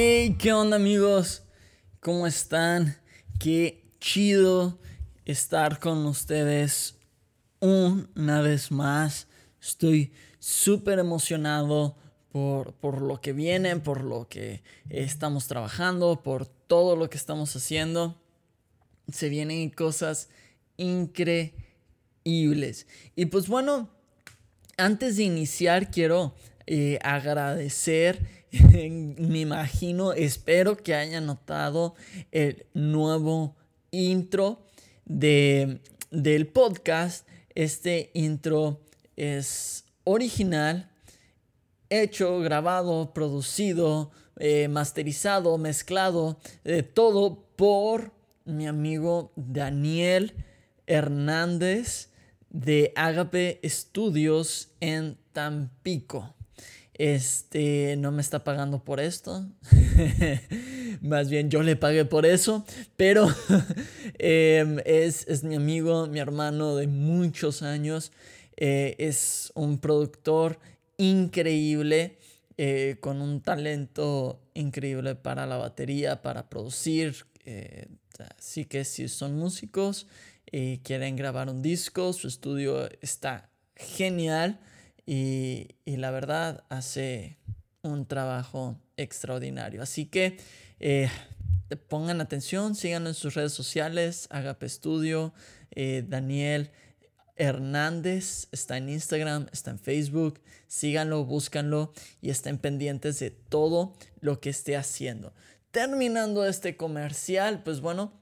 Hey, ¿qué onda amigos? ¿Cómo están? Qué chido estar con ustedes una vez más. Estoy súper emocionado por, por, lo que viene, por lo que estamos trabajando, por todo lo que estamos haciendo. Se vienen cosas increíbles. Y pues bueno, antes de iniciar quiero eh, agradecer me imagino, espero que hayan notado el nuevo intro de, del podcast. Este intro es original, hecho, grabado, producido, eh, masterizado, mezclado, de todo por mi amigo Daniel Hernández de Agape Studios en Tampico. Este no me está pagando por esto. Más bien yo le pagué por eso. Pero em, es, mi amigo, mi hermano de muchos años. Eh, es un productor increíble. Eh, con un talento increíble para la batería, para producir. Eh, así que si son músicos y quieren grabar un disco, su estudio está genial. Y, la verdad hace un trabajo extraordinario. Así que eh, pongan atención, síganlo en sus redes sociales, Agape Studio, eh, Daniel Hernández está en Instagram, está en Facebook, síganlo, búscanlo y estén pendientes de todo lo que esté haciendo. Terminando este comercial, pues bueno,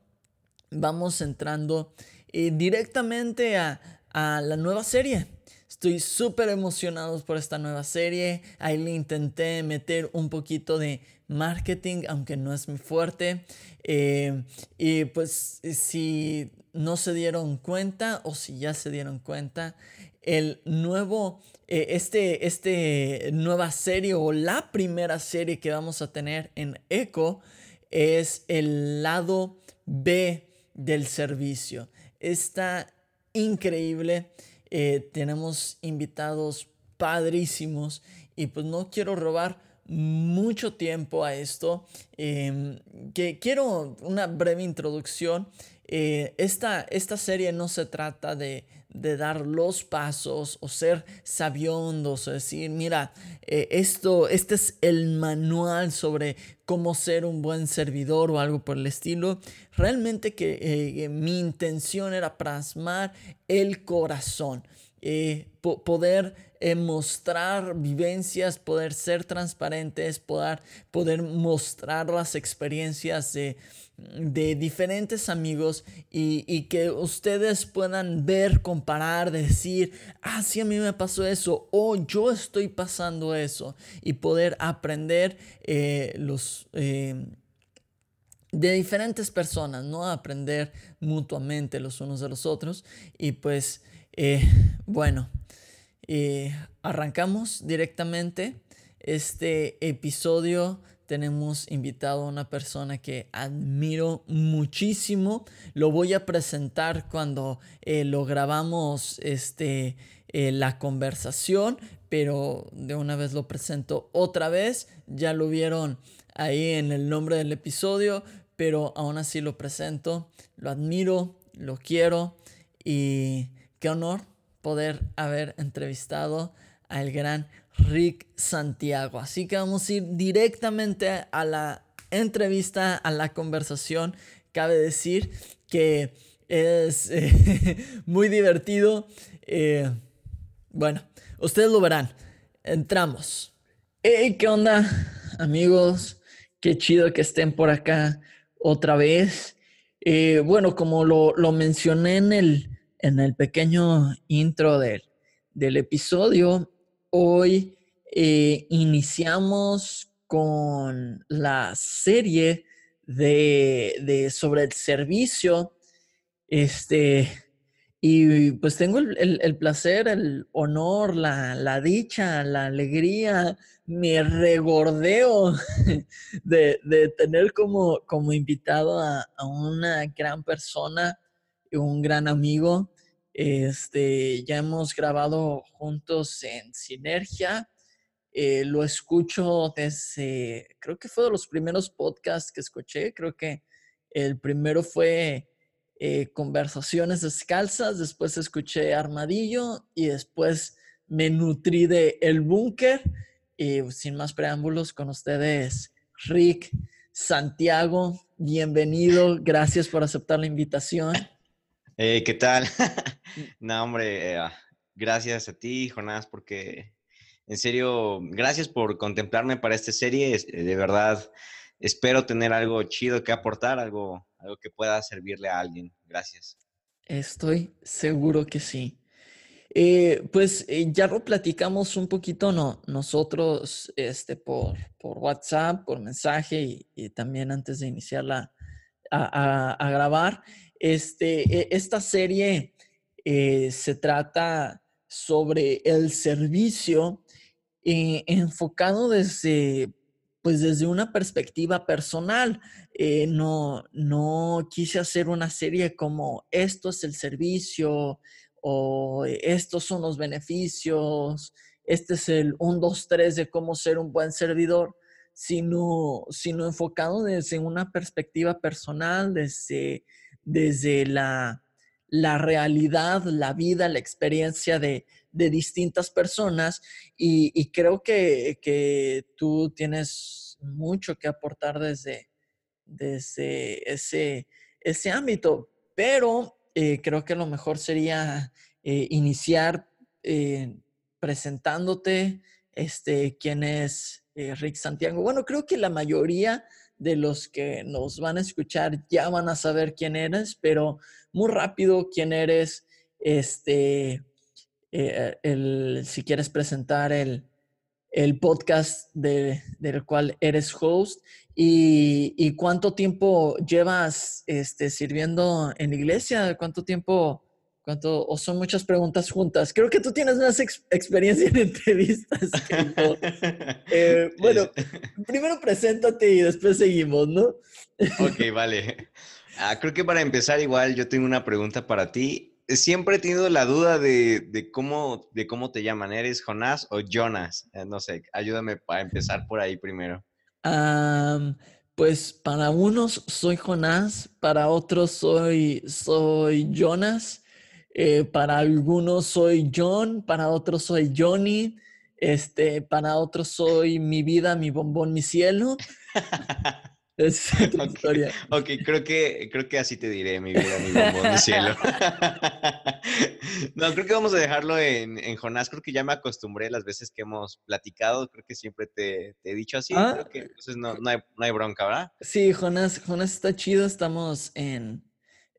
vamos entrando eh, directamente a, a la nueva serie Estoy súper emocionado por esta nueva serie. Ahí le intenté meter un poquito de marketing, aunque no es muy fuerte. Eh, y pues si no se dieron cuenta o si ya se dieron cuenta, el nuevo, eh, este, este nueva serie o la primera serie que vamos a tener en Echo es el lado B del servicio. Está increíble. Eh, tenemos invitados padrísimos y pues no quiero robar mucho tiempo a esto. Em, que quiero una breve introducción. Eh, esta, esta serie no se trata de de dar los pasos o ser sabiondos o decir, mira, eh, esto, este es el manual sobre cómo ser un buen servidor o algo por el estilo. Realmente que eh, mi intención era plasmar el corazón, eh, poder mostrar vivencias, poder ser transparentes, poder, poder mostrar las experiencias de de diferentes amigos y, que ustedes puedan ver, comparar, decir, ah, a mí me pasó eso o yo estoy pasando eso y poder aprender eh, los... Eh, de diferentes personas, ¿no? Aprender mutuamente los unos de los otros. Y pues, eh, bueno, arrancamos directamente este episodio tenemos invitado a una persona que admiro muchísimo. Lo voy a presentar cuando eh, lo grabamos este, eh, la conversación, pero de una vez lo presento otra vez. Ya lo vieron ahí en el nombre del episodio, pero aún así lo presento. Lo admiro, lo quiero y qué honor poder haber entrevistado al gran Rick Santiago. Así que vamos a ir directamente a la entrevista, a la conversación. Cabe decir que es eh, muy divertido. Eh, bueno, ustedes lo verán. Entramos. Hey, ¿qué onda, amigos? Qué chido que estén por acá otra vez. Eh, bueno, como lo, mencioné en el, en el pequeño intro del, del episodio, Hoy eh, iniciamos con la serie de, sobre el servicio. Este, y pues tengo el, placer, el honor, la, dicha, la alegría, mi regordeo de, tener como, como invitado a, a, una gran persona, un gran amigo. Este, ya hemos grabado juntos en Sinergia. Eh, lo escucho desde, creo que fue de los primeros podcasts que escuché. Creo que el primero fue eh, Conversaciones Descalzas, después escuché Armadillo y después me nutrí de El Búnker. Y sin más preámbulos, con ustedes, Rick Santiago, bienvenido, gracias por aceptar la invitación. Eh, ¿Qué tal? Mm. no, hombre, eh, ah, gracias a ti, Jonás, porque en serio, gracias por contemplarme para esta serie. Eh, de verdad, espero tener algo chido que aportar, algo, algo que pueda servirle a alguien. Gracias. Estoy seguro que sí. pues ya lo platicamos un poquito no, nosotros este, por, por WhatsApp, por mensaje y, también antes de iniciar a grabar. Este, e, esta serie eh, se trata sobre el servicio eh, enfocado desde, pues desde una perspectiva personal. Eh, no, no quise hacer una serie como esto es el servicio o estos son los beneficios, este es el 1, 2, 3 de cómo ser un buen servidor, sino, sino enfocado desde una perspectiva personal, desde desde la, realidad, la vida, la experiencia de, distintas personas y, creo que, tú tienes mucho que aportar desde, desde ese, ese ámbito, pero eh, creo que lo mejor sería eh, iniciar eh, presentándote este, quién es Rick Santiago. Bueno, creo que la mayoría de los que nos van a escuchar ya van a saber quién eres, pero muy rápido quién eres, este, eh, el, si quieres presentar el, podcast del cual eres host y, cuánto tiempo llevas este, sirviendo en la iglesia, cuánto tiempo ¿Cuánto? O son muchas preguntas juntas. Creo que tú tienes más experiencia en entrevistas que yo. Eh, bueno, primero preséntate y después seguimos, ¿no? ok, vale. Ah, creo que para empezar, igual yo tengo una pregunta para ti. Siempre he tenido la duda de, cómo, de cómo te llaman. ¿Eres Jonás o Jonas? Eh, no sé, ayúdame para empezar por ahí primero. pues para unos soy Jonás, para otros soy, soy Jonas. Eh, para algunos soy John, para otros soy Johnny, este, para otros soy mi vida, mi bombón, mi cielo. es okay. historia. Ok, creo que, creo que así te diré, mi vida, mi bombón, mi cielo. no, creo que vamos a dejarlo en, en, Jonás. Creo que ya me acostumbré las veces que hemos platicado. Creo que siempre te, te he dicho así. Ah, creo que entonces no, no, hay, no hay bronca, ¿verdad? Sí, Jonás, Jonás está chido. Estamos en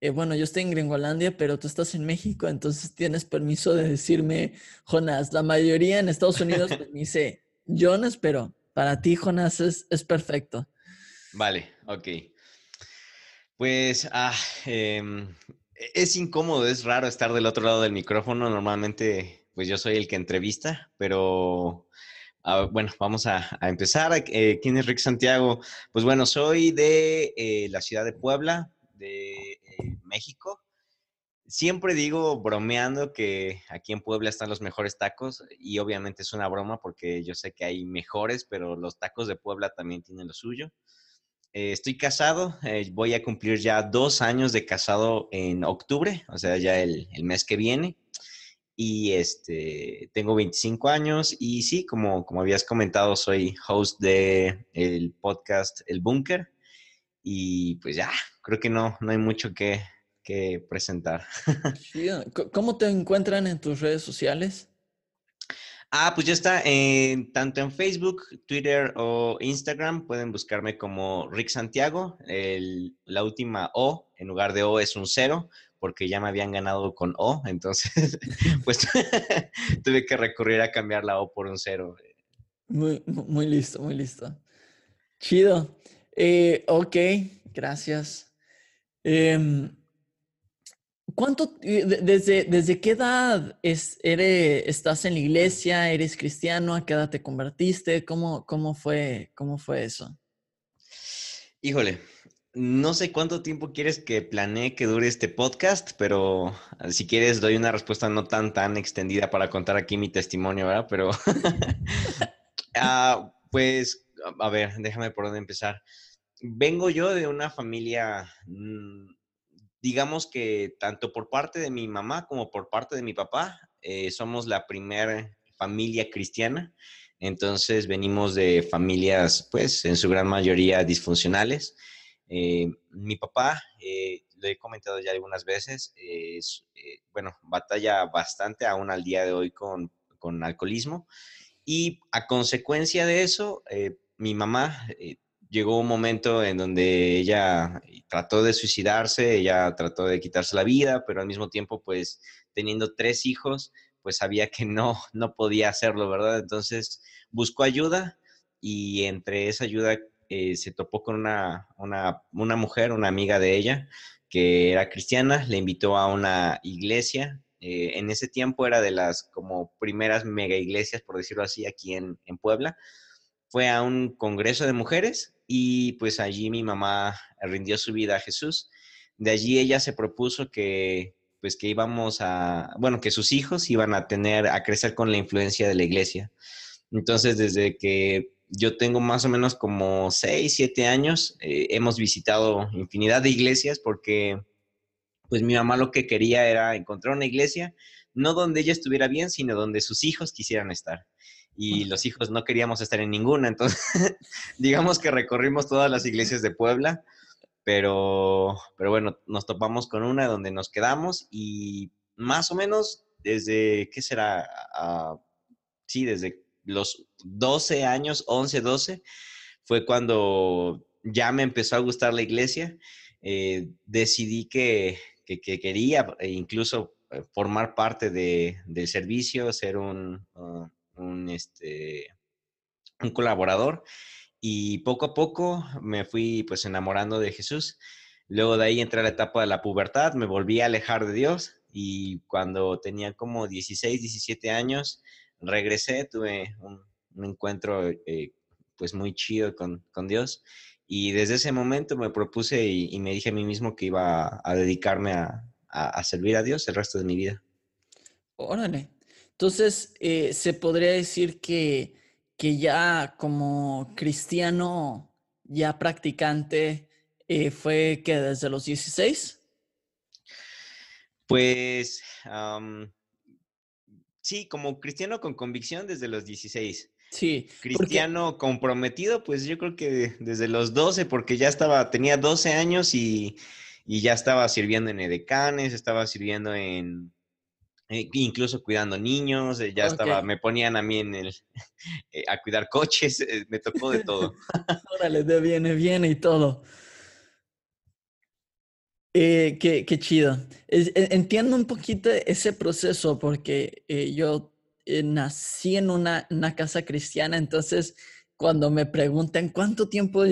eh, bueno, yo estoy en Gringolandia, pero tú estás en México, entonces tienes permiso de decirme Jonas. La mayoría en Estados Unidos pues, me dice Jonas, pero para ti Jonas es, es perfecto. Vale, ok. Pues ah, em, es incómodo, es raro estar del otro lado del micrófono. Normalmente, pues yo soy el que entrevista, pero ah, bueno, vamos a, empezar. Eh, ¿Quién es Rick Santiago? Pues bueno, soy de eh, la ciudad de Puebla, de México. Siempre digo bromeando que aquí en Puebla están los mejores tacos y obviamente es una broma porque yo sé que hay mejores, pero los tacos de Puebla también tienen lo suyo. Eh, estoy casado, eh, voy a cumplir ya dos años de casado en octubre, o sea, ya el, mes que viene. Y este, tengo 25 años y sí, como, como habías comentado, soy host de el podcast El Búnker. Y pues ya, creo que no, no hay mucho que, presentar. ¿Cómo te encuentran en tus redes sociales? Ah, pues ya está en, tanto en Facebook, Twitter o Instagram. Pueden buscarme como Rick Santiago. la última O en lugar de O es un cero porque ya me habían ganado con O. Entonces, pues tuve que recurrir a cambiar la O por un cero. Muy, muy listo, muy listo. Chido. Eh, ok, gracias. Em, ¿Cuánto, desde, desde qué edad es, eres, estás en la iglesia? ¿Eres cristiano? ¿A qué edad te convertiste? ¿Cómo, cómo, fue, cómo fue eso? Híjole, no sé cuánto tiempo quieres que planee que dure este podcast, pero ah, si quieres doy una respuesta no tan tan extendida para contar aquí mi testimonio, ¿verdad? Pero, ah, pues, a ver, déjame por dónde empezar. Vengo yo de una familia, mm, digamos que tanto por parte de mi mamá como por parte de mi papá, eh, somos la primera familia cristiana. Entonces venimos de familias, pues, en su gran mayoría disfuncionales. Eh, mi papá, eh, lo he comentado ya algunas veces, es, eh, bueno, batalla bastante aún al día de hoy con, con alcoholismo. Y a consecuencia de eso, mi mamá llegó un momento en donde ella trató de suicidarse, ella trató de quitarse la vida, pero al mismo tiempo, pues teniendo tres hijos, pues sabía que no, no podía hacerlo, ¿verdad? Entonces buscó ayuda y entre esa ayuda eh, se topó con una, una, mujer, una amiga de ella, que era cristiana, le invitó a una iglesia. Eh, en ese tiempo era de las como primeras mega iglesias, por decirlo así, aquí en, en Puebla. Fue a un congreso de mujeres y pues allí mi mamá rindió su vida a Jesús. De allí ella se propuso que pues que íbamos a, bueno, que sus hijos iban a tener, a crecer con la influencia de la iglesia. Entonces, desde que yo tengo más o menos como 6, 7 años. Eh, hemos visitado infinidad de iglesias porque pues mi mamá lo que quería era encontrar una iglesia, no donde ella estuviera bien, sino donde sus hijos quisieran estar. Y los hijos no queríamos estar en ninguna. Entonces, digamos que recorrimos todas las iglesias de Puebla, pero, pero bueno, nos topamos con una donde nos quedamos y más o menos desde, ¿qué será? Ah, sí, desde los 12 años, 11, 12, fue cuando ya me empezó a gustar la iglesia. Eh, decidí que, quería e incluso eh, formar parte del servicio, ser un, un, este, un colaborador. Y poco a poco me fui pues enamorando de Jesús. Luego de ahí entré a la etapa de la pubertad, me volví a alejar de Dios y cuando tenía como 16, 17 años, regresé, tuve un, encuentro eh, pues muy chido con, Dios y desde ese momento me propuse y, me dije a mí mismo que iba a, dedicarme a, servir a Dios el resto de mi vida. Órale. Entonces, eh, se podría decir que, que ya como cristiano, ya practicante, eh, fue que desde los 16? Pues Sí, como cristiano con convicción desde los 16. Sí. Cristiano comprometido, pues yo creo que desde los 12, porque ya estaba, tenía 12 años y, ya estaba sirviendo en edecanes, estaba sirviendo en, eh, incluso cuidando niños, eh, ya estaba, me ponían a mí en el, eh, a cuidar coches, me tocó de todo. Órale, de viene, viene y todo. Eh, qué, chido. E, entiendo un poquito ese proceso porque eh, yo eh, nací en una, casa cristiana, entonces cuando me preguntan cuánto tiempo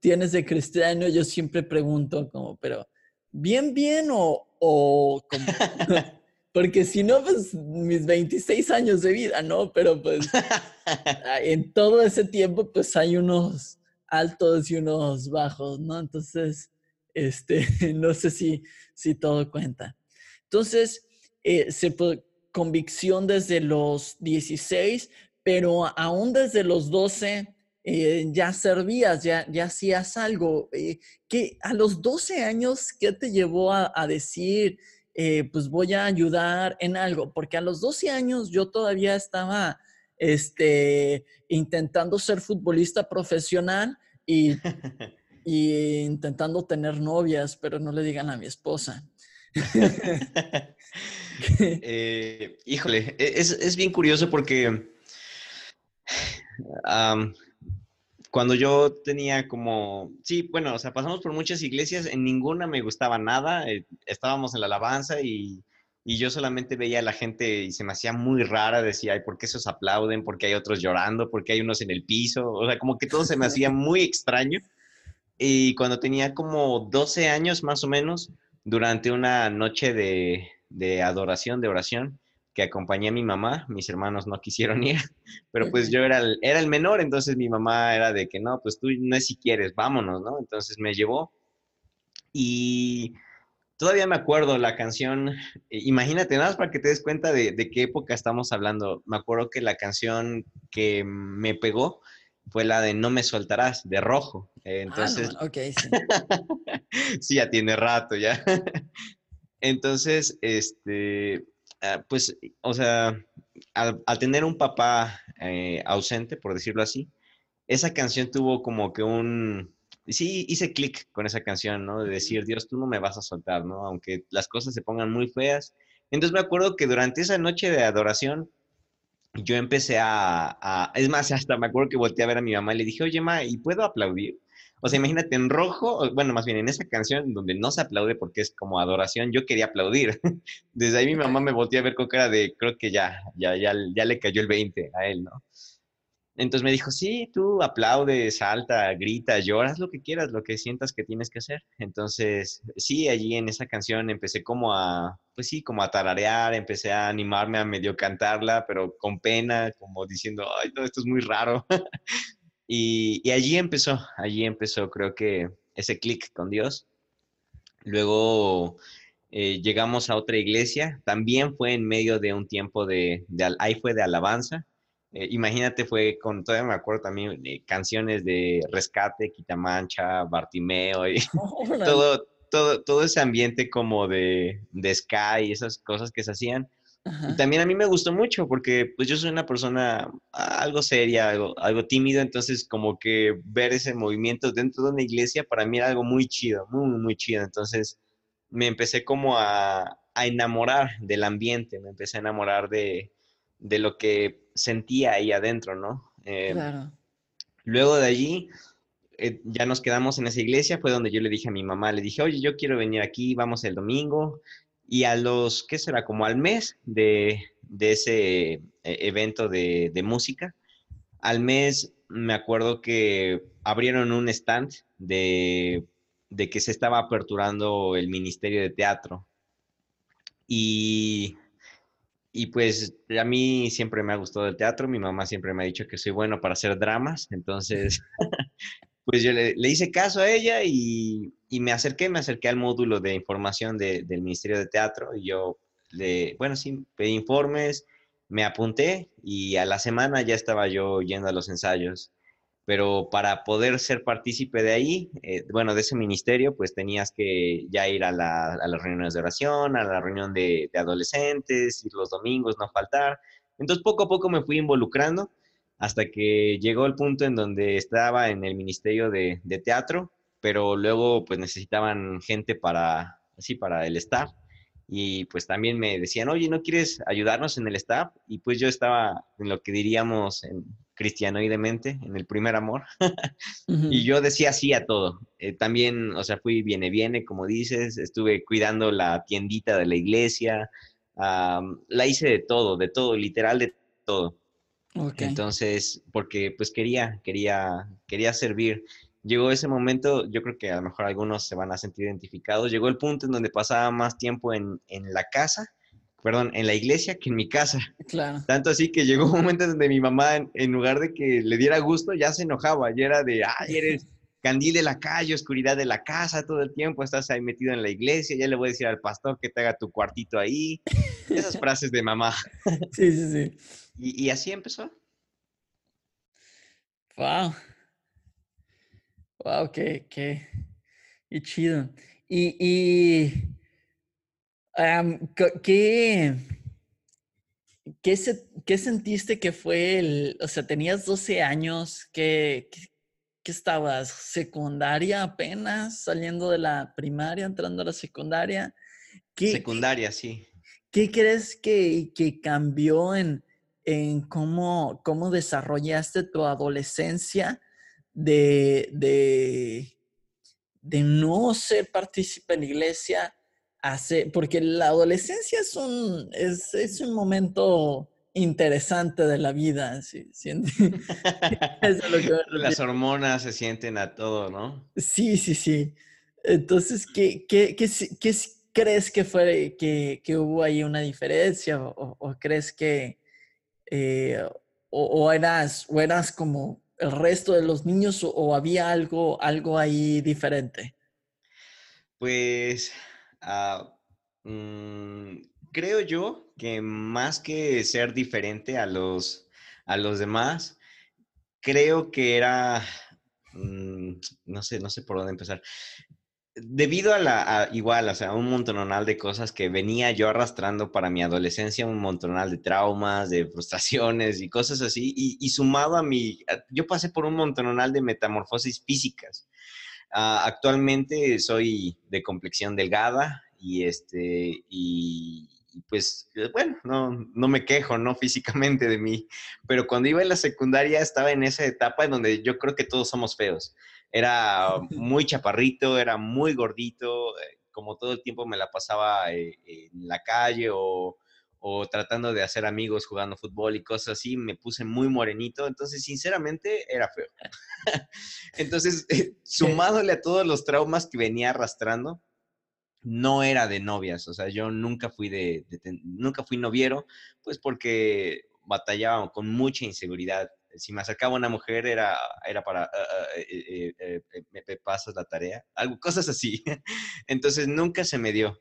tienes de cristiano, yo siempre pregunto como, pero bien, bien o, o como... porque si no, pues mis 26 años de vida, ¿no? Pero pues en todo ese tiempo, pues hay unos altos y unos bajos, ¿no? Entonces este, no sé si, si todo cuenta. Entonces, eh, se, convicción desde los 16, pero aún desde los 12 eh, ya servías, ya, ya hacías algo. Eh, que a los 12 años, ¿qué te llevó a, decir, pues voy a ayudar en algo? Porque a los 12 años yo todavía estaba este, intentando ser futbolista profesional y y intentando tener novias, pero no le digan a mi esposa. Eh, híjole, e-, es, bien curioso porque cuando yo tenía como, sí, bueno, o sea, pasamos por muchas iglesias, en ninguna me gustaba nada, eh, estábamos en la alabanza y, y yo solamente veía a la gente y se me hacía muy rara, decía, ay, ¿por qué esos aplauden? ¿Por qué hay otros llorando? ¿Por qué hay unos en el piso? O sea, como que todo se me hacía muy extraño. Y cuando tenía como 12 años más o menos, durante una noche de, de adoración, de oración, que acompañé a mi mamá, mis hermanos no quisieron ir, pero pues yo era el, era el menor, entonces mi mamá era de que no, pues tú no es si quieres, vámonos, ¿no? Entonces me llevó y todavía me acuerdo la canción, eh, imagínate, nada más para que te des cuenta de, de, qué época estamos hablando. Me acuerdo que la canción que me pegó fue la de No me soltarás, de Rojo. Entonces, ah, no, ok, sí. sí, ya tiene rato ya. Entonces, este, pues, o sea, al, al tener un papá eh, ausente, por decirlo así, esa canción tuvo como que un, sí hice clic con esa canción, ¿no? De decir, Dios, tú no me vas a soltar, ¿no? Aunque las cosas se pongan muy feas. Entonces me acuerdo que durante esa noche de adoración, yo empecé a, a, es más, hasta me acuerdo que volteé a ver a mi mamá y le dije, oye, ma, ¿y puedo aplaudir? O sea, imagínate en rojo, bueno, más bien en esa canción donde no se aplaude porque es como adoración, yo quería aplaudir. Desde ahí mi mamá me volteó a ver con cara de, creo que ya, ya, ya, ya le cayó el 20 a él, ¿no? Entonces me dijo, sí, tú aplaudes, salta, grita, lloras, lo que quieras, lo que sientas que tienes que hacer. Entonces, sí, allí en esa canción empecé como a, pues sí, como a tararear, empecé a animarme a medio cantarla, pero con pena, como diciendo, ay, no, esto es muy raro. y, y allí empezó, allí empezó, creo que ese clic con Dios. Luego eh, llegamos a otra iglesia, también fue en medio de un tiempo de, de ahí fue de alabanza, eh, imagínate, fue con, todavía me acuerdo también, eh, canciones de Rescate, Quitamancha, Bartimeo, y todo, todo, todo ese ambiente como de, de Sky y esas cosas que se hacían. Ajá. Y también a mí me gustó mucho porque pues yo soy una persona algo seria, algo, algo tímido, entonces como que ver ese movimiento dentro de una iglesia para mí era algo muy chido, muy, muy chido. Entonces me empecé como a, a enamorar del ambiente, me empecé a enamorar de, de lo que sentía ahí adentro, ¿no? Eh, claro. Luego de allí, eh, ya nos quedamos en esa iglesia, fue donde yo le dije a mi mamá, le dije, oye, yo quiero venir aquí, vamos el domingo, y a los, ¿qué será? Como al mes de, de ese eh, evento de, de, música, al mes me acuerdo que abrieron un stand de, de que se estaba aperturando el Ministerio de Teatro. Y y pues a mí siempre me ha gustado el teatro, mi mamá siempre me ha dicho que soy bueno para hacer dramas, entonces pues yo le, hice caso a ella y, me acerqué, me acerqué al módulo de información de, del Ministerio de Teatro y yo, le, bueno, sí, pedí informes, me apunté y a la semana ya estaba yo yendo a los ensayos pero para poder ser partícipe de ahí, eh, bueno, de ese ministerio, pues tenías que ya ir a las reuniones de oración, a la reunión de, de, adolescentes, ir los domingos, no faltar. Entonces, poco a poco me fui involucrando hasta que llegó el punto en donde estaba en el ministerio de, de teatro, pero luego pues necesitaban gente para, así, para el staff. Y pues también me decían, oye, ¿no quieres ayudarnos en el staff? Y pues yo estaba en lo que diríamos en, cristianoidemente, en el primer amor. uh -huh. Y yo decía sí a todo. Eh, también, o sea, fui viene, viene, como dices, estuve cuidando la tiendita de la iglesia, um, la hice de todo, de todo, literal de todo. Okay. Entonces, porque pues quería, quería, quería servir. Llegó ese momento, yo creo que a lo mejor algunos se van a sentir identificados, llegó el punto en donde pasaba más tiempo en, en la casa perdón, en la iglesia que en mi casa. Claro. Tanto así que llegó un momento donde mi mamá, en, en lugar de que le diera gusto, ya se enojaba. Y era de, ay, eres candil de la calle, oscuridad de la casa, todo el tiempo estás ahí metido en la iglesia, ya le voy a decir al pastor que te haga tu cuartito ahí. Esas frases de mamá. Sí, sí, sí. Y, y así empezó. Wow. Wow, qué, qué, qué chido. Y, y Um, ¿qué, qué, se, ¿Qué sentiste que fue el, o sea, tenías 12 años, ¿qué, qué, qué estabas? ¿Secundaria apenas, saliendo de la primaria, entrando a la secundaria? ¿Qué, secundaria, sí. ¿Qué crees que, que cambió en, en cómo, cómo desarrollaste tu adolescencia de, de, de no ser partícipe en la iglesia hace, porque la adolescencia es un, es, es un momento interesante de la vida. ¿sí? Las hormonas se sienten a todo, ¿no? Sí, sí, sí. Entonces, ¿qué, qué, qué, qué crees que, fue, que, que, hubo ahí una diferencia? ¿O, crees que eh, o, eras, o eras como el resto de los niños o, había algo, algo ahí diferente? Pues ah, mm, creo yo que más que ser diferente a los, a los demás, creo que era, mm, no sé, no sé por dónde empezar. Debido a la, igual, o sea, un montonal de cosas que venía yo arrastrando para mi adolescencia, un montonal de traumas, de frustraciones y cosas así, y, sumado a mi, yo pasé por un montonal de metamorfosis físicas. Ah, actualmente soy de complexión delgada y este, y, pues eh, bueno, no, no me quejo, ¿no? Físicamente de mí, pero cuando iba en la secundaria estaba en esa etapa en donde yo creo que todos somos feos. Era muy chaparrito, era muy gordito, eh, como todo el tiempo me la pasaba eh, en la calle o, o tratando de hacer amigos jugando fútbol y cosas así, me puse muy morenito, entonces sinceramente era feo. entonces, sumadole a todos los traumas que venía arrastrando, no era de novias, o sea, yo nunca fui de, nunca fui noviero, pues porque batallaba con mucha inseguridad. Si me acercaba una mujer era, era para, ah, ah, eh, eh, eh, me, pasas la tarea, algo, cosas así. Entonces nunca se me dio.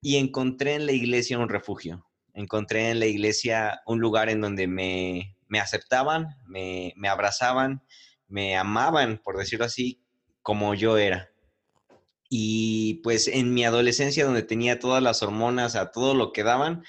Y encontré en la iglesia un refugio, encontré en la iglesia un lugar en donde me, me aceptaban, me, me abrazaban, me amaban, por decirlo así, como yo era. Y pues en mi adolescencia, donde tenía todas las hormonas a todo lo que daban,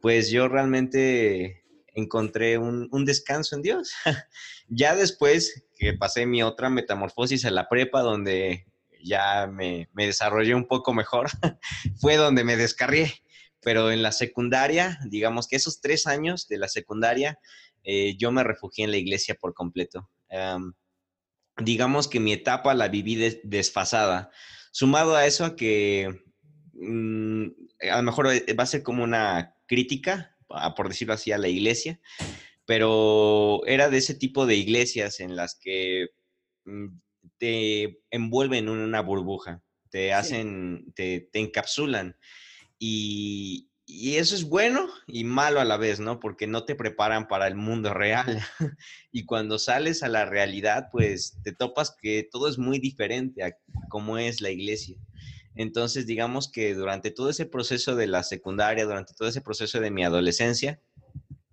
pues yo realmente encontré un, descanso en Dios. ya después que pasé mi otra metamorfosis a la prepa, donde ya me, desarrollé un poco mejor, fue donde me descarrié. Pero en la secundaria, digamos que esos tres años de la secundaria, eh, yo me refugié en la iglesia por completo. digamos que mi etapa la viví desfasada Sumado a eso a que mm, a lo mejor eh, va a ser como una crítica, por decirlo así, a la iglesia, pero era de ese tipo de iglesias en las que mm, te envuelven en una burbuja, te hacen, te, te, encapsulan. Y, y eso es bueno y malo a la vez, ¿no? Porque no te preparan para el mundo real. y cuando sales a la realidad, pues te topas que todo es muy diferente a cómo es la iglesia. Entonces, digamos que durante todo ese proceso de la secundaria, durante todo ese proceso de mi adolescencia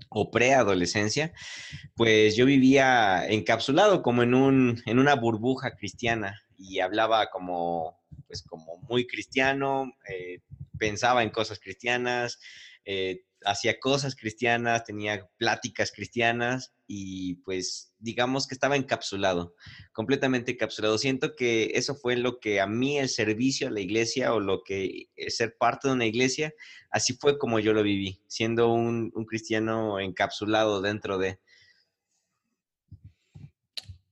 o preadolescencia, pues yo vivía encapsulado como en, un, en una burbuja cristiana y hablaba como, pues como muy cristiano, eh, pensaba en cosas cristianas, eh, hacía cosas cristianas, tenía pláticas cristianas y pues digamos que estaba encapsulado, completamente encapsulado. Siento que eso fue lo que a mí el servicio a la iglesia o lo que es ser parte de una iglesia, así fue como yo lo viví, siendo un, un cristiano encapsulado dentro de...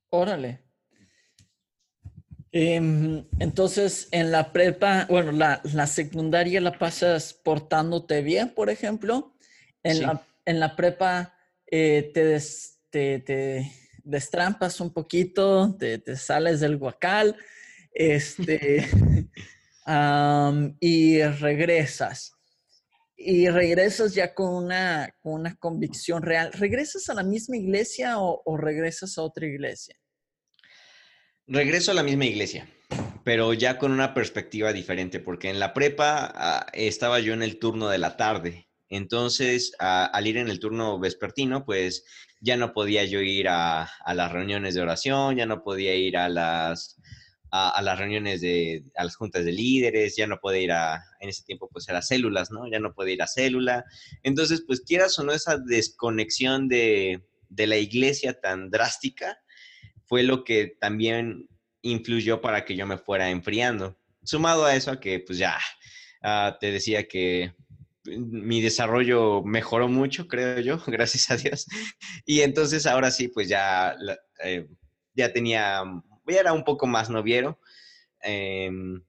Órale, Em, entonces, en la prepa, bueno, la, secundaria la pasas portándote bien, por ejemplo. En, la, en la prepa eh, te, te, destrampas un poquito, te, sales del guacal, este, y regresas. Y regresas ya con una, con una convicción real. ¿Regresas a la misma iglesia o regresas a otra iglesia? Regreso a la misma iglesia, pero ya con una perspectiva diferente, porque en la prepa ah, estaba yo en el turno de la tarde. Entonces, al ir en el turno vespertino, pues ya no podía yo ir a, las reuniones de oración, ya no podía ir a las, a, las reuniones de, las juntas de líderes, ya no podía ir a, en ese tiempo, pues a las células, ¿no? Ya no podía ir a célula. Entonces, pues quieras o no, esa desconexión de, de la iglesia tan drástica, fue lo que también influyó para que yo me fuera enfriando. Sumado a eso, a que pues ya ah, te decía que mi desarrollo mejoró mucho, creo yo, gracias a Dios. Y entonces ahora sí, pues ya, eh, ya tenía, ya era un poco más noviero. Em,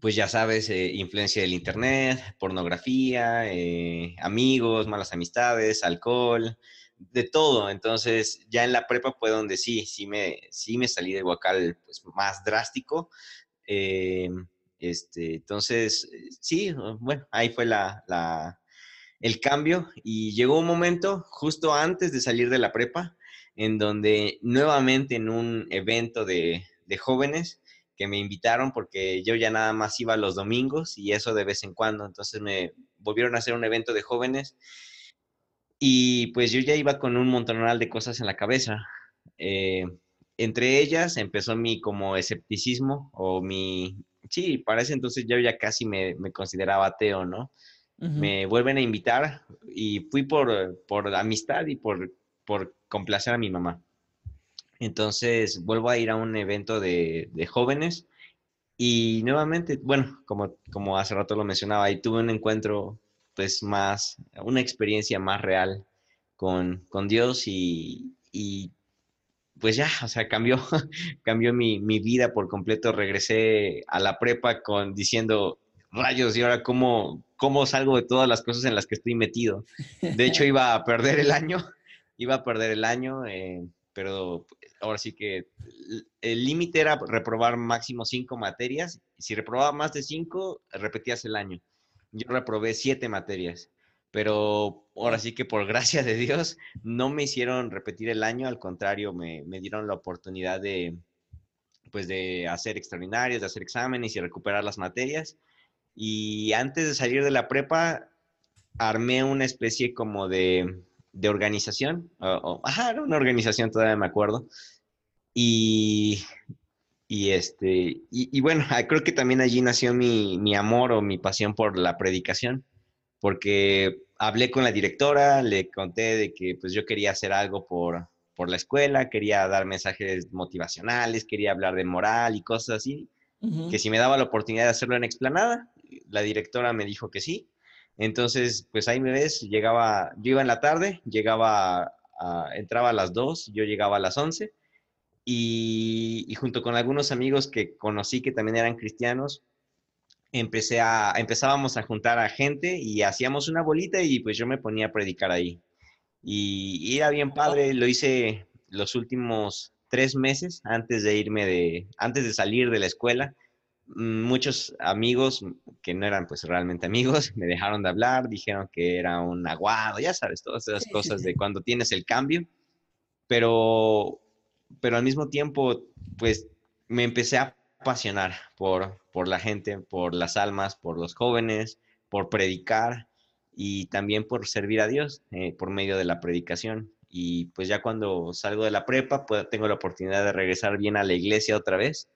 pues ya sabes, eh, influencia del internet, pornografía, eh, amigos, malas amistades, alcohol, de todo. Entonces, ya en la prepa fue donde sí, sí me, sí me salí del guacal pues, más drástico. Eh, este, entonces, sí, bueno, ahí fue la, la, el cambio y llegó un momento justo antes de salir de la prepa en donde nuevamente en un evento de, de jóvenes que me invitaron porque yo ya nada más iba los domingos y eso de vez en cuando, entonces me volvieron a hacer un evento de jóvenes y pues yo ya iba con un montonal de cosas en la cabeza. Eh, entre ellas empezó mi como escepticismo o mi... Sí, para ese entonces yo ya casi me, me consideraba ateo, ¿no? Me vuelven a invitar y fui por, por amistad y por, por complacer a mi mamá. Entonces vuelvo a ir a un evento de, de jóvenes y nuevamente, bueno, como, como hace rato lo mencionaba, ahí tuve un encuentro pues más, una experiencia más real con, con Dios y, y, pues ya, o sea, cambió, cambió mi, mi, vida por completo. Regresé a la prepa con diciendo, rayos, y ahora cómo, cómo salgo de todas las cosas en las que estoy metido. De hecho, iba a perder el año, iba a perder el año, eh, pero ahora sí que el límite era reprobar máximo cinco materias. Si reprobaba más de cinco, repetías el año yo reprobé siete materias, pero ahora sí que por gracia de Dios no me hicieron repetir el año, al contrario, me, me dieron la oportunidad de, pues de hacer extraordinarios, de hacer exámenes y recuperar las materias. Y antes de salir de la prepa, armé una especie como de, de organización, o, ajá, era una organización, todavía me acuerdo, y y, este, y, bueno, creo que también allí nació mi, mi, amor o mi pasión por la predicación, porque hablé con la directora, le conté de que pues yo quería hacer algo por, por la escuela, quería dar mensajes motivacionales, quería hablar de moral y cosas así, que si me daba la oportunidad de hacerlo en explanada, la directora me dijo que sí. Entonces, pues ahí me ves, llegaba, yo iba en la tarde, llegaba, entraba a las 2, yo llegaba a las 11 y, junto con algunos amigos que conocí que también eran cristianos, empecé a, empezábamos a juntar a gente y hacíamos una bolita y pues yo me ponía a predicar ahí. Y, era bien padre, lo hice los últimos tres meses antes de irme de, antes de salir de la escuela. Mm, muchos amigos que no eran pues realmente amigos me dejaron de hablar, dijeron que era un aguado, ya sabes, todas esas cosas de cuando tienes el cambio. Pero pero al mismo tiempo, pues me empecé a apasionar por, por la gente, por las almas, por los jóvenes, por predicar y también por servir a Dios eh, por medio de la predicación. Y pues ya cuando salgo de la prepa, pues tengo la oportunidad de regresar bien a la iglesia otra vez.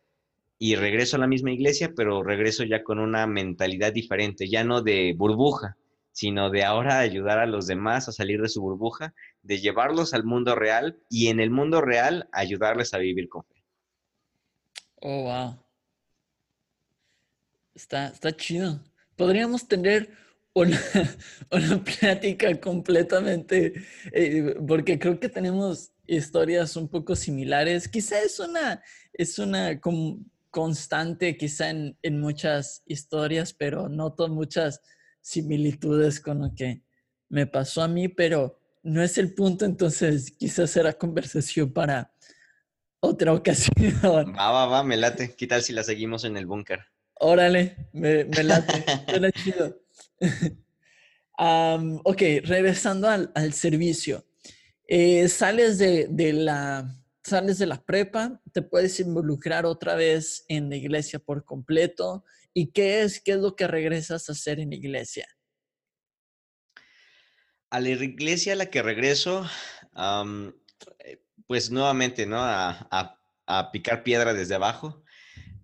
Y regreso a la misma iglesia, pero regreso ya con una mentalidad diferente, ya no de burbuja, sino de ahora ayudar a los demás a salir de su burbuja, de llevarlos al mundo real y en el mundo real ayudarles a vivir con fe. Oh, wow. Está, está chido. Podríamos tener una, una plática completamente, eh, porque creo que tenemos historias un poco similares. Quizá es una, es una constante, quizá en, en muchas historias, pero noto muchas similitudes con lo que me pasó a mí, pero no es el punto, entonces quizás será conversación para otra ocasión. Va, va, va, me late. ¿Qué tal si la seguimos en el búnker? Órale, me, me late. Suena chido. ok, regresando al, servicio. Eh, sales de, de, la, sales de la prepa, te puedes involucrar otra vez en la iglesia por completo ¿Y qué es, qué es lo que regresas a hacer en iglesia? A la iglesia a la que regreso, eh, pues nuevamente, ¿no? A, picar piedra desde abajo,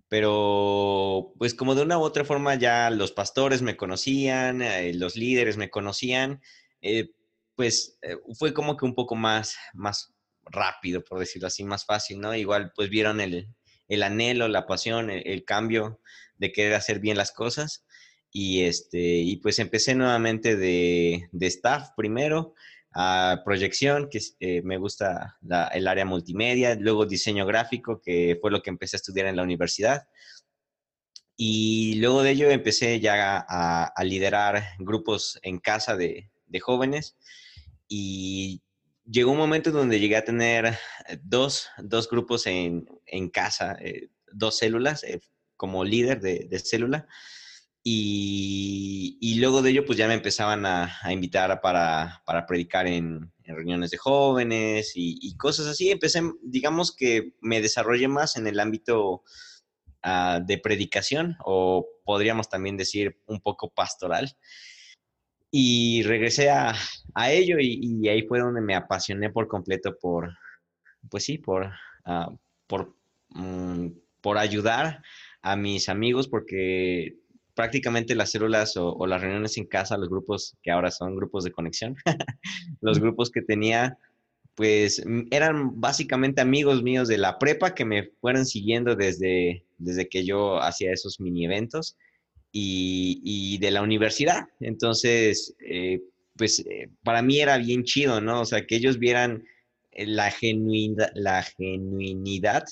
pero pues como de una u otra forma ya los pastores me conocían, eh, los líderes me conocían, eh, pues fue como que un poco más, más rápido, por decirlo así, más fácil, ¿no? Igual pues vieron el, el anhelo, la pasión, el, cambio de querer hacer bien las cosas. Y, este, y pues empecé nuevamente de, de staff primero, a proyección, que eh, me gusta el área multimedia, luego diseño gráfico, que fue lo que empecé a estudiar en la universidad. Y luego de ello empecé ya a, liderar grupos en casa de, jóvenes y llegó un momento donde llegué a tener dos, grupos en, casa, eh, dos células eh, como líder de, célula. Y, luego de ello, pues ya me empezaban a, invitar para, predicar en, reuniones de jóvenes y, y, cosas así. Empecé, digamos que me desarrollé más en el ámbito Ah, de predicación o podríamos también decir un poco pastoral. Y regresé a, ello y, ahí fue donde me apasioné por completo por, pues sí, por, ah, por, mm, por ayudar a mis amigos porque prácticamente las células o, o, las reuniones en casa, los grupos que ahora son grupos de conexión, los grupos que tenía pues eran básicamente amigos míos de la prepa que me fueron siguiendo desde, desde que yo hacía esos mini eventos y, de la universidad. Entonces, eh, pues eh, para mí era bien chido, ¿no? O sea, que ellos vieran eh, la, genuinidad, la genuinidad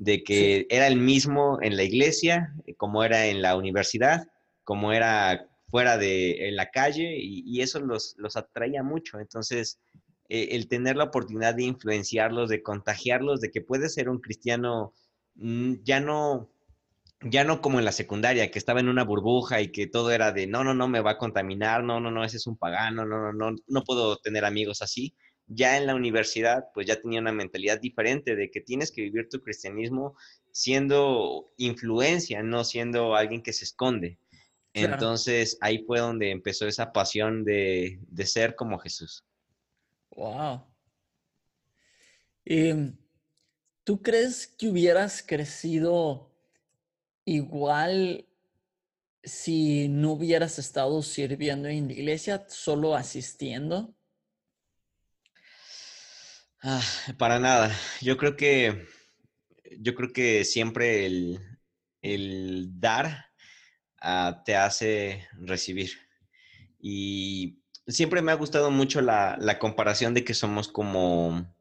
de que era el mismo en la iglesia, como era en la universidad, como era fuera de en la calle, y, y eso los, los atraía mucho. Entonces, eh, el tener la oportunidad de influenciarlos, de contagiarlos, de que puedes ser un cristiano mm, ya no, ya no como en la secundaria, que estaba en una burbuja y que todo era de, no, no, no, me va a contaminar, no, no, no, ese es un pagano, no, no, no, no puedo tener amigos así. Ya en la universidad, pues ya tenía una mentalidad diferente de que tienes que vivir tu cristianismo siendo influencia, no siendo alguien que se esconde. Entonces ahí fue donde empezó esa pasión de, de ser como Jesús. Wow. Em, ¿Tú crees que hubieras crecido igual si no hubieras estado sirviendo en la iglesia, solo asistiendo? Ah, para nada. Yo creo que yo creo que siempre el, dar ah, te hace recibir. Y siempre me ha gustado mucho la, comparación de que somos como,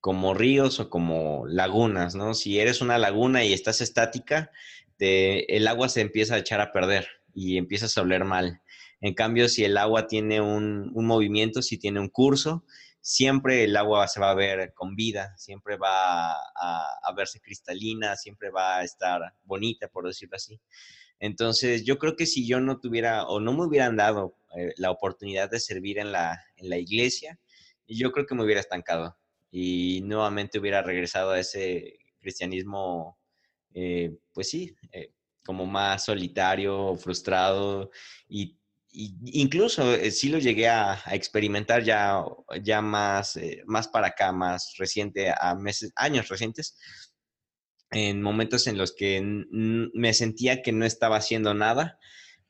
como ríos o como lagunas, ¿no? Si eres una laguna y estás estática, el agua se empieza a echar a perder y empiezas a oler mal. En cambio, si el agua tiene un, movimiento, si tiene un curso, siempre el agua se va a ver con vida, siempre va a, verse cristalina, siempre va a estar bonita, por decirlo así. Entonces, yo creo que si yo no tuviera o no me hubieran dado eh, la oportunidad de servir en la, en la iglesia, yo creo que me hubiera estancado y nuevamente hubiera regresado a ese cristianismo, eh, pues sí, eh, como más solitario, frustrado y, incluso sí lo llegué a, experimentar ya, ya más, más para acá, más reciente, a meses, años recientes, en momentos en los que me sentía que no estaba haciendo nada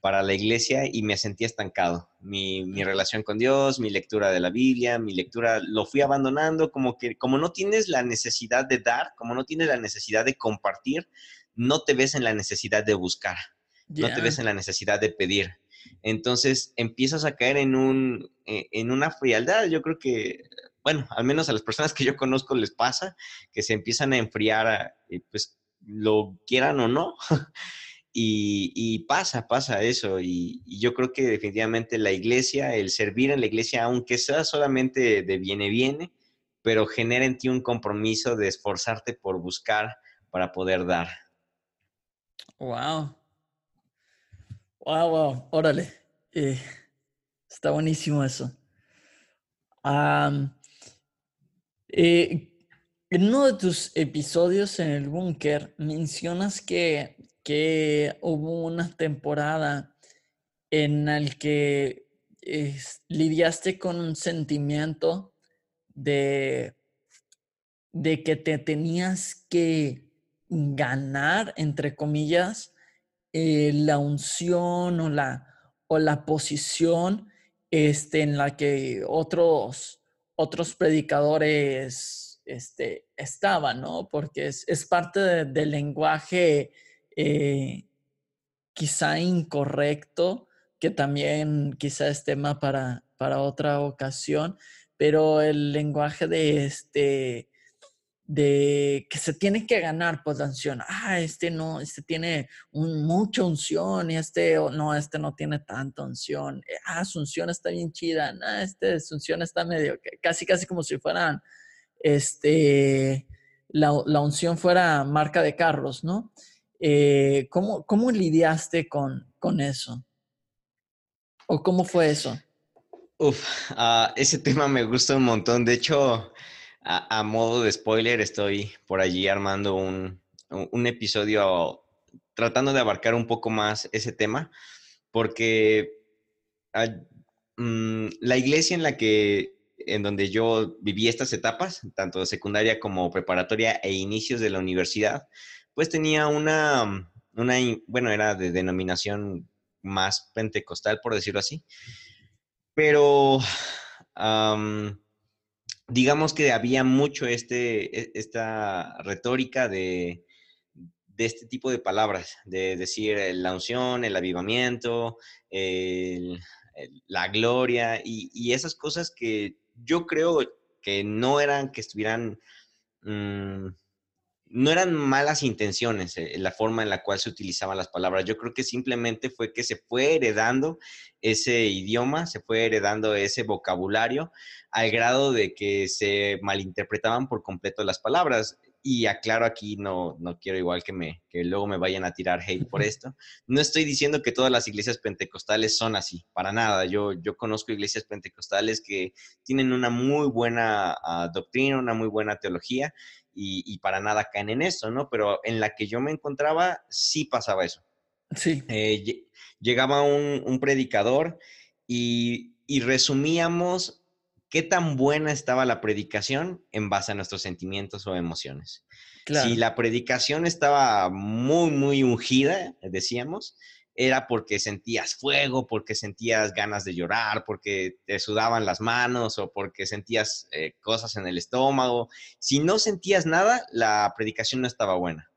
para la iglesia y me sentía estancado. Mi, relación con Dios, mi lectura de la Biblia, mi lectura, lo fui abandonando, como que como no tienes la necesidad de dar, como no tienes la necesidad de compartir, no te ves en la necesidad de buscar, no te ves en la necesidad de pedir. Entonces empiezas a caer en, un, eh, en una frialdad. Yo creo que bueno, al menos a las personas que yo conozco les pasa, que se empiezan a enfriar, eh, pues lo quieran o no. y, pasa, pasa eso. Y, yo creo que definitivamente la iglesia, el servir en la iglesia, aunque sea solamente de viene, viene, pero genera en ti un compromiso de esforzarte por buscar para poder dar. Wow. Wow, wow. Órale. Eh, está buenísimo eso. Eh, en uno de tus episodios en el búnker mencionas que, que, hubo una temporada en la que lidiaste con un sentimiento de, de que te tenías que ganar, entre comillas, eh, la unción o la, o la posición este, en la que otros otros predicadores este, estaban, ¿no? Porque es, parte del lenguaje eh, quizá incorrecto, que también quizá es tema para, para otra ocasión, pero el lenguaje de este de que se tiene que ganar pues la unción. Ah, este no, este tiene un, mucha unción y este no, este no tiene tanta unción. Eh, ah, su unción está bien chida. Ah, este su unción está medio, casi casi como si fueran, este, la, la unción fuera marca de carros, ¿no? Eh, ¿cómo, ¿cómo, lidiaste con, con eso? ¿O cómo fue eso? Uf, uh, ese tema me gusta un montón. De hecho, a, modo de spoiler, estoy por allí armando un, episodio tratando de abarcar un poco más ese tema, porque mm, la iglesia en la que, en donde yo viví estas etapas, tanto secundaria como preparatoria e inicios de la universidad, pues tenía una, una bueno, era de denominación más pentecostal, por decirlo así, pero digamos que había mucho este, e, esta retórica de, este tipo de palabras, de decir la unción, el avivamiento, la gloria y, esas cosas que yo creo que no eran, que estuvieran, mm, no eran malas intenciones eh, la forma en la cual se utilizaban las palabras. Yo creo que simplemente fue que se fue heredando ese idioma, se fue heredando ese vocabulario al grado de que se malinterpretaban por completo las palabras. Y aclaro aquí, no, no quiero igual que, me, que luego me vayan a tirar hate por esto. No estoy diciendo que todas las iglesias pentecostales son así, para nada. Yo, yo conozco iglesias pentecostales que tienen una muy buena ah, doctrina, una muy buena teología y, para nada caen en eso, ¿no? Pero en la que yo me encontraba sí pasaba eso. Sí. Eh, llegaba un, predicador y, resumíamos qué tan buena estaba la predicación en base a nuestros sentimientos o emociones. Si la predicación estaba muy, muy ungida, decíamos, era porque sentías fuego, porque sentías ganas de llorar, porque te sudaban las manos o porque sentías eh, cosas en el estómago. Si no sentías nada, la predicación no estaba buena.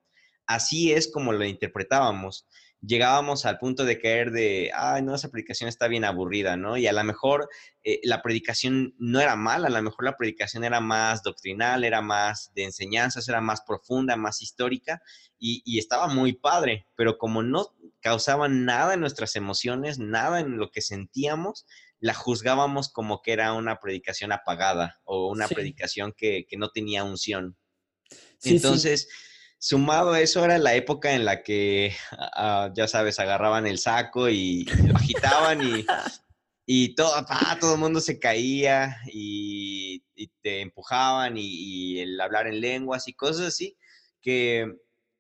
Así es como lo interpretábamos llegábamos al punto de caer de, ay, no, esa predicación está bien aburrida, ¿no? Y a lo mejor eh, la predicación no era mala, a lo mejor la predicación era más doctrinal, era más de enseñanzas, era más profunda, más histórica y, estaba muy padre, pero como no causaba nada en nuestras emociones, nada en lo que sentíamos, la juzgábamos como que era una predicación apagada o una predicación que, no tenía unción. Entonces... Sumado a eso era la época en la que, ah, ya sabes, agarraban el saco y, lo agitaban y, y todo, todo el mundo se caía y, te empujaban y, el hablar en lenguas y cosas así, que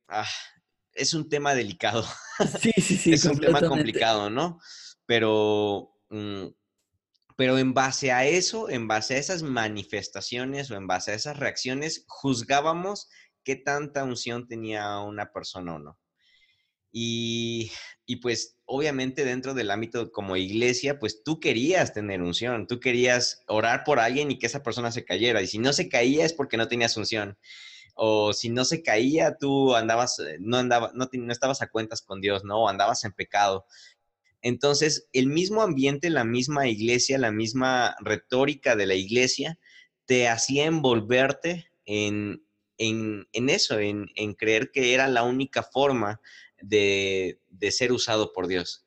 ah, es un tema delicado. Sí, sí, sí. es un tema complicado, ¿no? Pero, mm, pero en base a eso, en base a esas manifestaciones o en base a esas reacciones, juzgábamos qué tanta unción tenía una persona o no. Y, pues obviamente dentro del ámbito como iglesia, pues tú querías tener unción, tú querías orar por alguien y que esa persona se cayera. Y si no se caía es porque no tenías unción. O si no se caía, tú andabas, eh, no, andaba, no, no estabas a cuentas con Dios, ¿no? O andabas en pecado. Entonces, el mismo ambiente, la misma iglesia, la misma retórica de la iglesia, te hacía envolverte en, en, eso, en, creer que era la única forma de, ser usado por Dios.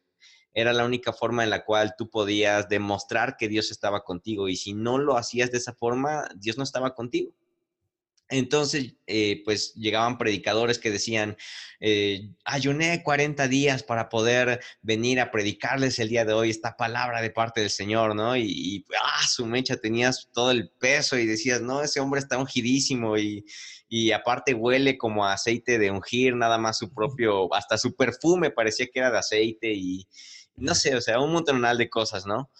Era la única forma en la cual tú podías demostrar que Dios estaba contigo y si no lo hacías de esa forma, Dios no estaba contigo. Entonces, eh, pues llegaban predicadores que decían, eh, ayuné 40 días para poder venir a predicarles el día de hoy esta palabra de parte del Señor, ¿no? Y, y ah, su mecha tenías todo el peso y decías, no, ese hombre está ungidísimo y, y aparte huele como aceite de ungir, nada más su propio, hasta su perfume parecía que era de aceite y no sé, o sea, un montonal de cosas, ¿no?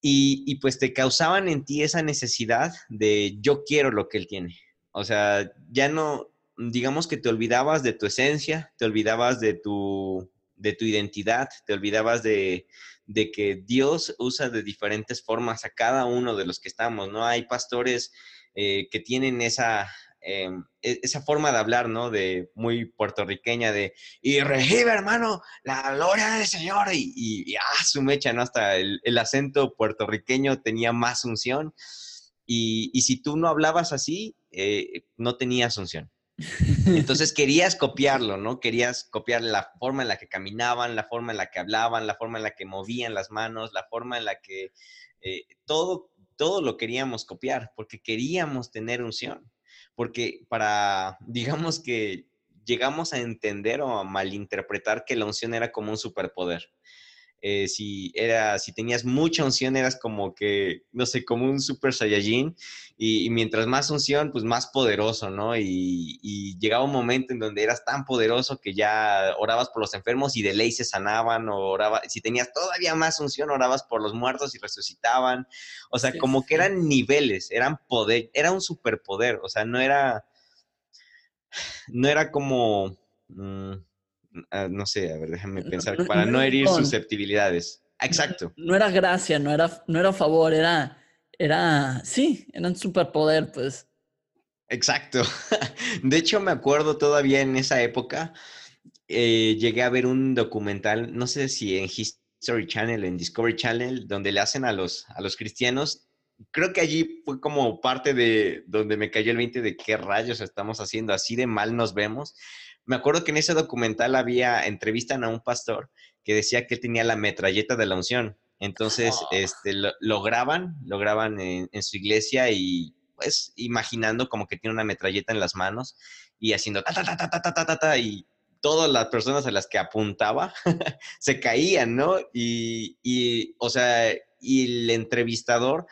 Y, y, pues te causaban en ti esa necesidad de yo quiero lo que él tiene. O sea, ya no, digamos que te olvidabas de tu esencia, te olvidabas de tu, de tu identidad, te olvidabas de, de que Dios usa de diferentes formas a cada uno de los que estamos, ¿no? Hay pastores eh, que tienen esa, Em, e, esa forma de hablar, ¿no? De muy puertorriqueña, de, y recibe, hermano, la gloria del Señor, y, y, ah, su mecha, ¿no? Hasta el, acento puertorriqueño tenía más unción. Y, y si tú no hablabas así, eh, no tenías unción. Entonces querías copiarlo, ¿no? Querías copiar la forma en la que caminaban, la forma en la que hablaban, la forma en la que movían las manos, la forma en la que eh, todo, todo lo queríamos copiar, porque queríamos tener unción. Porque para, digamos que llegamos a entender o a malinterpretar que la unción era como un superpoder. Eh, si, era, si tenías mucha unción, eras como que, no sé, como un super saiyajin, y, mientras más unción, pues más poderoso, ¿no? Y, llegaba un momento en donde eras tan poderoso que ya orabas por los enfermos y de ley se sanaban, o oraba, si tenías todavía más unción, orabas por los muertos y resucitaban, o sea, como que eran niveles, eran poder, era un superpoder, o sea, no era, no era como... Mm, Ah, no sé, a ver, déjame pensar, para no, herir susceptibilidades. Exacto. No, era gracia, no era, no era favor, era, era, sí, era un superpoder, pues. Exacto. De hecho, me acuerdo todavía en esa época, eh, llegué a ver un documental, no sé si en History Channel, en Discovery Channel, donde le hacen a los, a los cristianos. Creo que allí fue como parte de donde me cayó el 20 de qué rayos estamos haciendo, así de mal nos vemos me acuerdo que en ese documental había, entrevistan a un pastor que decía que él tenía la metralleta de la unción. Entonces, ah. este, lo, graban, lo graban en, en, su iglesia y pues imaginando como que tiene una metralleta en las manos y haciendo ta, ta, ta, ta, ta, ta, ta, ta y todas las personas a las que apuntaba se caían, ¿no? Y, y, o sea, y el entrevistador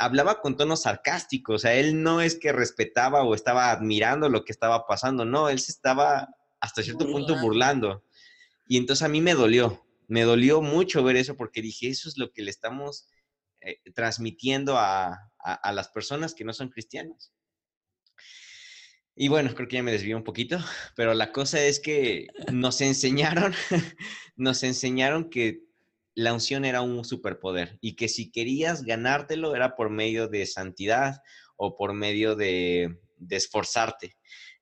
hablaba con tono sarcástico, o sea, él no es que respetaba o estaba admirando lo que estaba pasando, no, él se estaba hasta cierto punto burlando. Y entonces a mí me dolió, me dolió mucho ver eso porque dije, eso es lo que le estamos eh, transmitiendo a, a, las personas que no son cristianas. Y bueno, creo que ya me desvío un poquito, pero la cosa es que nos enseñaron, nos enseñaron que la unción era un superpoder y que si querías ganártelo era por medio de santidad o por medio de, esforzarte.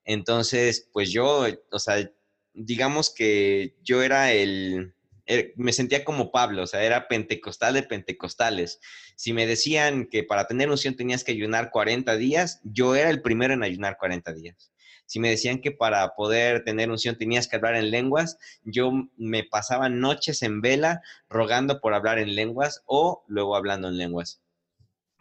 Entonces, pues yo, o sea, digamos que yo era el, eh, me sentía como Pablo, o sea, era pentecostal de pentecostales. Si me decían que para tener unción tenías que ayunar 40 días, yo era el primero en ayunar 40 días. Si me decían que para poder tener unción tenías que hablar en lenguas, yo me pasaba noches en vela rogando por hablar en lenguas o luego hablando en lenguas.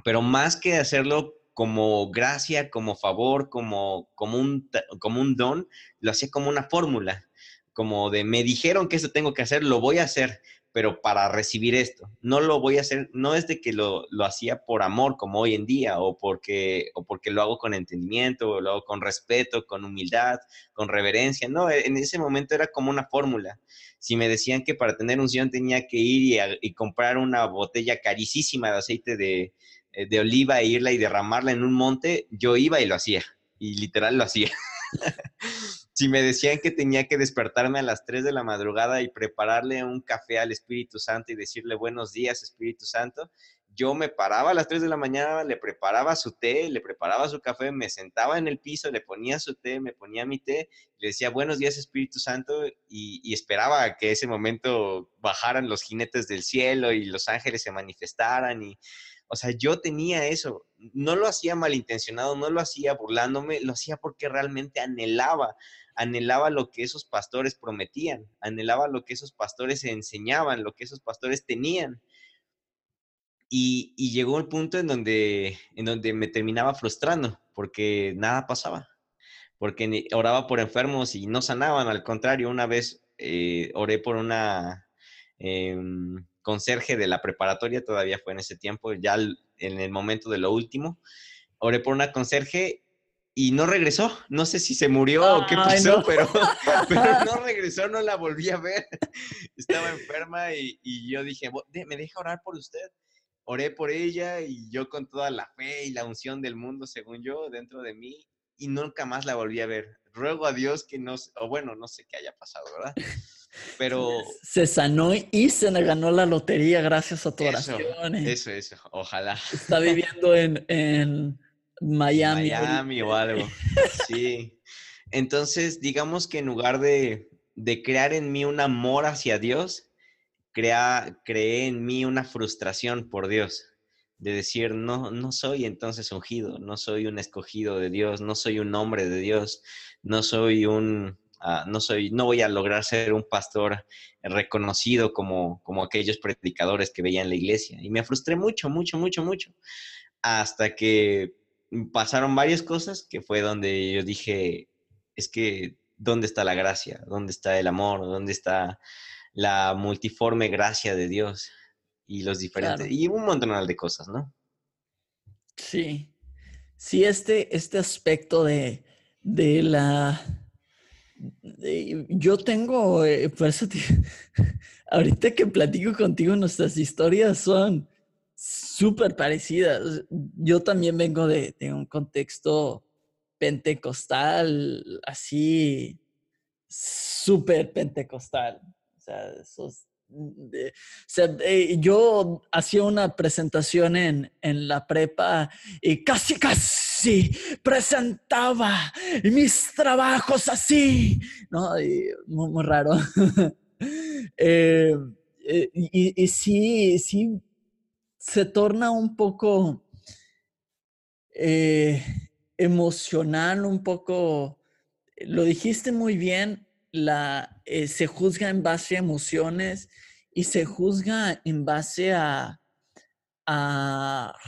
Pero más que hacerlo como gracia, como favor, como, como, un, como un don, lo hacía como una fórmula, como de me dijeron que eso tengo que hacer, lo voy a hacer pero para recibir esto. No lo voy a hacer, no es de que lo, lo, hacía por amor como hoy en día o porque, o porque lo hago con entendimiento o lo hago con respeto, con humildad, con reverencia. No, en ese momento era como una fórmula. Si me decían que para tener unción tenía que ir y, comprar una botella carísima de aceite de, eh, de oliva e irla y derramarla en un monte, yo iba y lo hacía. Y literal lo hacía. si me decían que tenía que despertarme a las 3 de la madrugada y prepararle un café al Espíritu Santo y decirle buenos días, Espíritu Santo, yo me paraba a las 3 de la mañana, le preparaba su té, le preparaba su café, me sentaba en el piso, le ponía su té, me ponía mi té, le decía buenos días Espíritu Santo y, y esperaba que ese momento bajaran los jinetes del cielo y los ángeles se manifestaran y o sea, yo tenía eso, no lo hacía malintencionado, no lo hacía burlándome, lo hacía porque realmente anhelaba, anhelaba lo que esos pastores prometían, anhelaba lo que esos pastores enseñaban, lo que esos pastores tenían. Y, llegó el punto en donde, en donde me terminaba frustrando, porque nada pasaba, porque oraba por enfermos y no sanaban, al contrario, una vez eh, oré por una... Em, conserje de la preparatoria, todavía fue en ese tiempo, ya en el momento de lo último. Oré por una conserje y no regresó. No sé si se murió o qué pasó, pero, no regresó, no la volví a ver. Estaba enferma y, yo dije, ¿me deja orar por usted? Oré por ella y yo con toda la fe y la unción del mundo, según yo, dentro de mí, y nunca más la volví a ver. Ruego a Dios que no, o bueno, no sé qué haya pasado, ¿verdad? Pero... Se sanó y se le ganó la lotería gracias a tu oración. Eso, eso, ojalá. Está viviendo en, en Miami. Miami o algo. Sí. Entonces, digamos que en lugar de, de crear en mí un amor hacia Dios, crea, creé en mí una frustración por Dios. De decir, no, no soy entonces ungido, no soy un escogido de Dios, no soy un hombre de Dios, no soy un, ah, no soy, no voy a lograr ser un pastor reconocido como, como aquellos predicadores que veía en la iglesia. Y me frustré mucho, mucho, mucho, mucho, hasta que pasaron varias cosas que fue donde yo dije, es que, ¿dónde está la gracia? ¿Dónde está el amor? ¿Dónde está la multiforme gracia de Dios? Y los diferentes, y un montón de cosas, ¿no? Sí, sí, este, este aspecto de, de la... yo tengo, eh, por eso ahorita que platico contigo, nuestras historias son súper parecidas. Yo también vengo de, de, un contexto pentecostal, así, súper pentecostal. O sea, esos eh, yo hacía una presentación en, la prepa y casi, casi presentaba mis trabajos así, ¿no? muy, raro. Eh, eh, y, y, sí, sí, se torna un poco emocional, un poco, lo dijiste muy bien, la, eh, se juzga en base a emociones y se juzga en base a,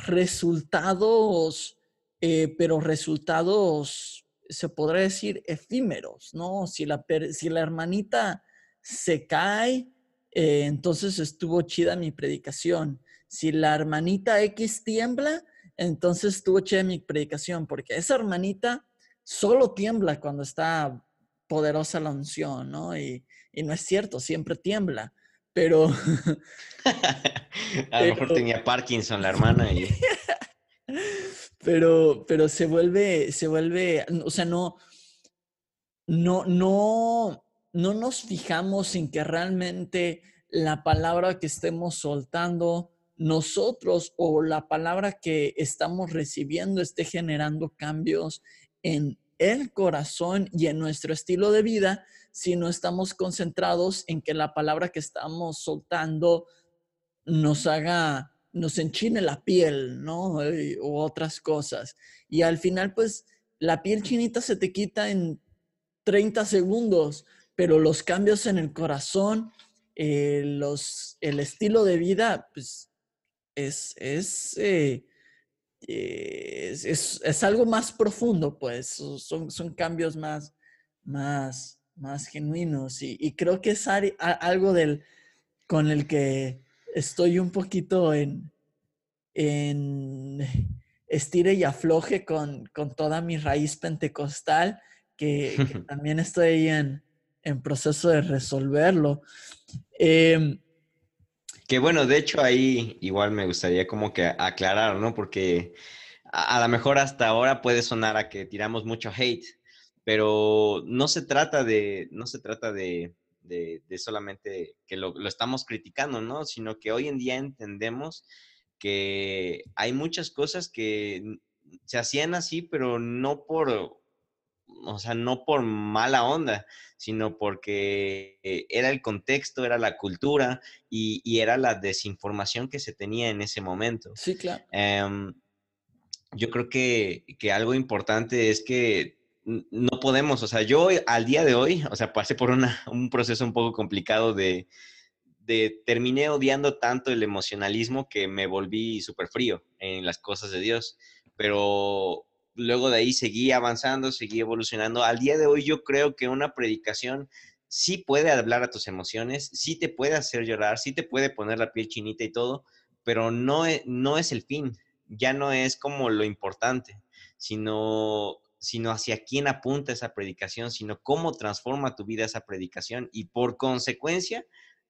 resultados, eh, pero resultados, se podría decir, efímeros, ¿no? Si la, si la hermanita se cae, eh, entonces estuvo chida mi predicación. Si la hermanita X tiembla, entonces estuvo chida mi predicación, porque esa hermanita solo tiembla cuando está poderosa la unción, ¿no? Y, no es cierto, siempre tiembla, pero... A lo mejor tenía Parkinson la hermana y... pero, pero se vuelve, se vuelve, o sea, no, no, no, no nos fijamos en que realmente la palabra que estemos soltando nosotros o la palabra que estamos recibiendo esté generando cambios en el corazón y en nuestro estilo de vida si no estamos concentrados en que la palabra que estamos soltando nos haga, nos enchine la piel, ¿no? o otras cosas. Y al final, pues, la piel chinita se te quita en 30 segundos, pero los cambios en el corazón, eh, los, el estilo de vida, pues, es, es eh, es, algo más profundo, pues, son, son cambios más, más, más genuinos y, creo que es algo del, con el que estoy un poquito en, en estire y afloje con, toda mi raíz pentecostal, que, también estoy en, en proceso de resolverlo. Em, que bueno, de hecho ahí igual me gustaría como que aclarar, ¿no? Porque a, lo mejor hasta ahora puede sonar a que tiramos mucho hate, pero no se trata de, no se trata de, de, solamente que lo, estamos criticando, ¿no? Sino que hoy en día entendemos que hay muchas cosas que se hacían así, pero no por, o sea, no por mala onda, sino porque eh, era el contexto, era la cultura y, era la desinformación que se tenía en ese momento. Sí, claro. Em, yo creo que, algo importante es que no podemos, o sea, yo al día de hoy, o sea, pasé por un proceso un poco complicado de, de, terminé odiando tanto el emocionalismo que me volví súper frío en las cosas de Dios, pero luego de ahí seguí avanzando, seguí evolucionando. Al día de hoy yo creo que una predicación sí puede hablar a tus emociones, sí te puede hacer llorar, sí te puede poner la piel chinita y todo, pero no es, no es el fin, ya no es como lo importante, sino, sino hacia quién apunta esa predicación, sino cómo transforma tu vida esa predicación y por consecuencia,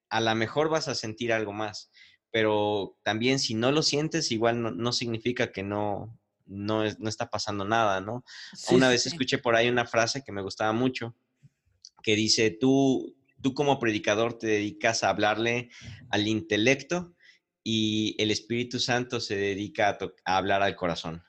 a lo mejor vas a sentir algo más, pero también si no lo sientes, igual no significa que no, no, no está pasando nada, ¿no? una vez escuché por ahí una frase que me gustaba mucho, que dice, tú, tú como predicador te dedicas a hablarle al intelecto y el Espíritu Santo se dedica a, hablar al corazón.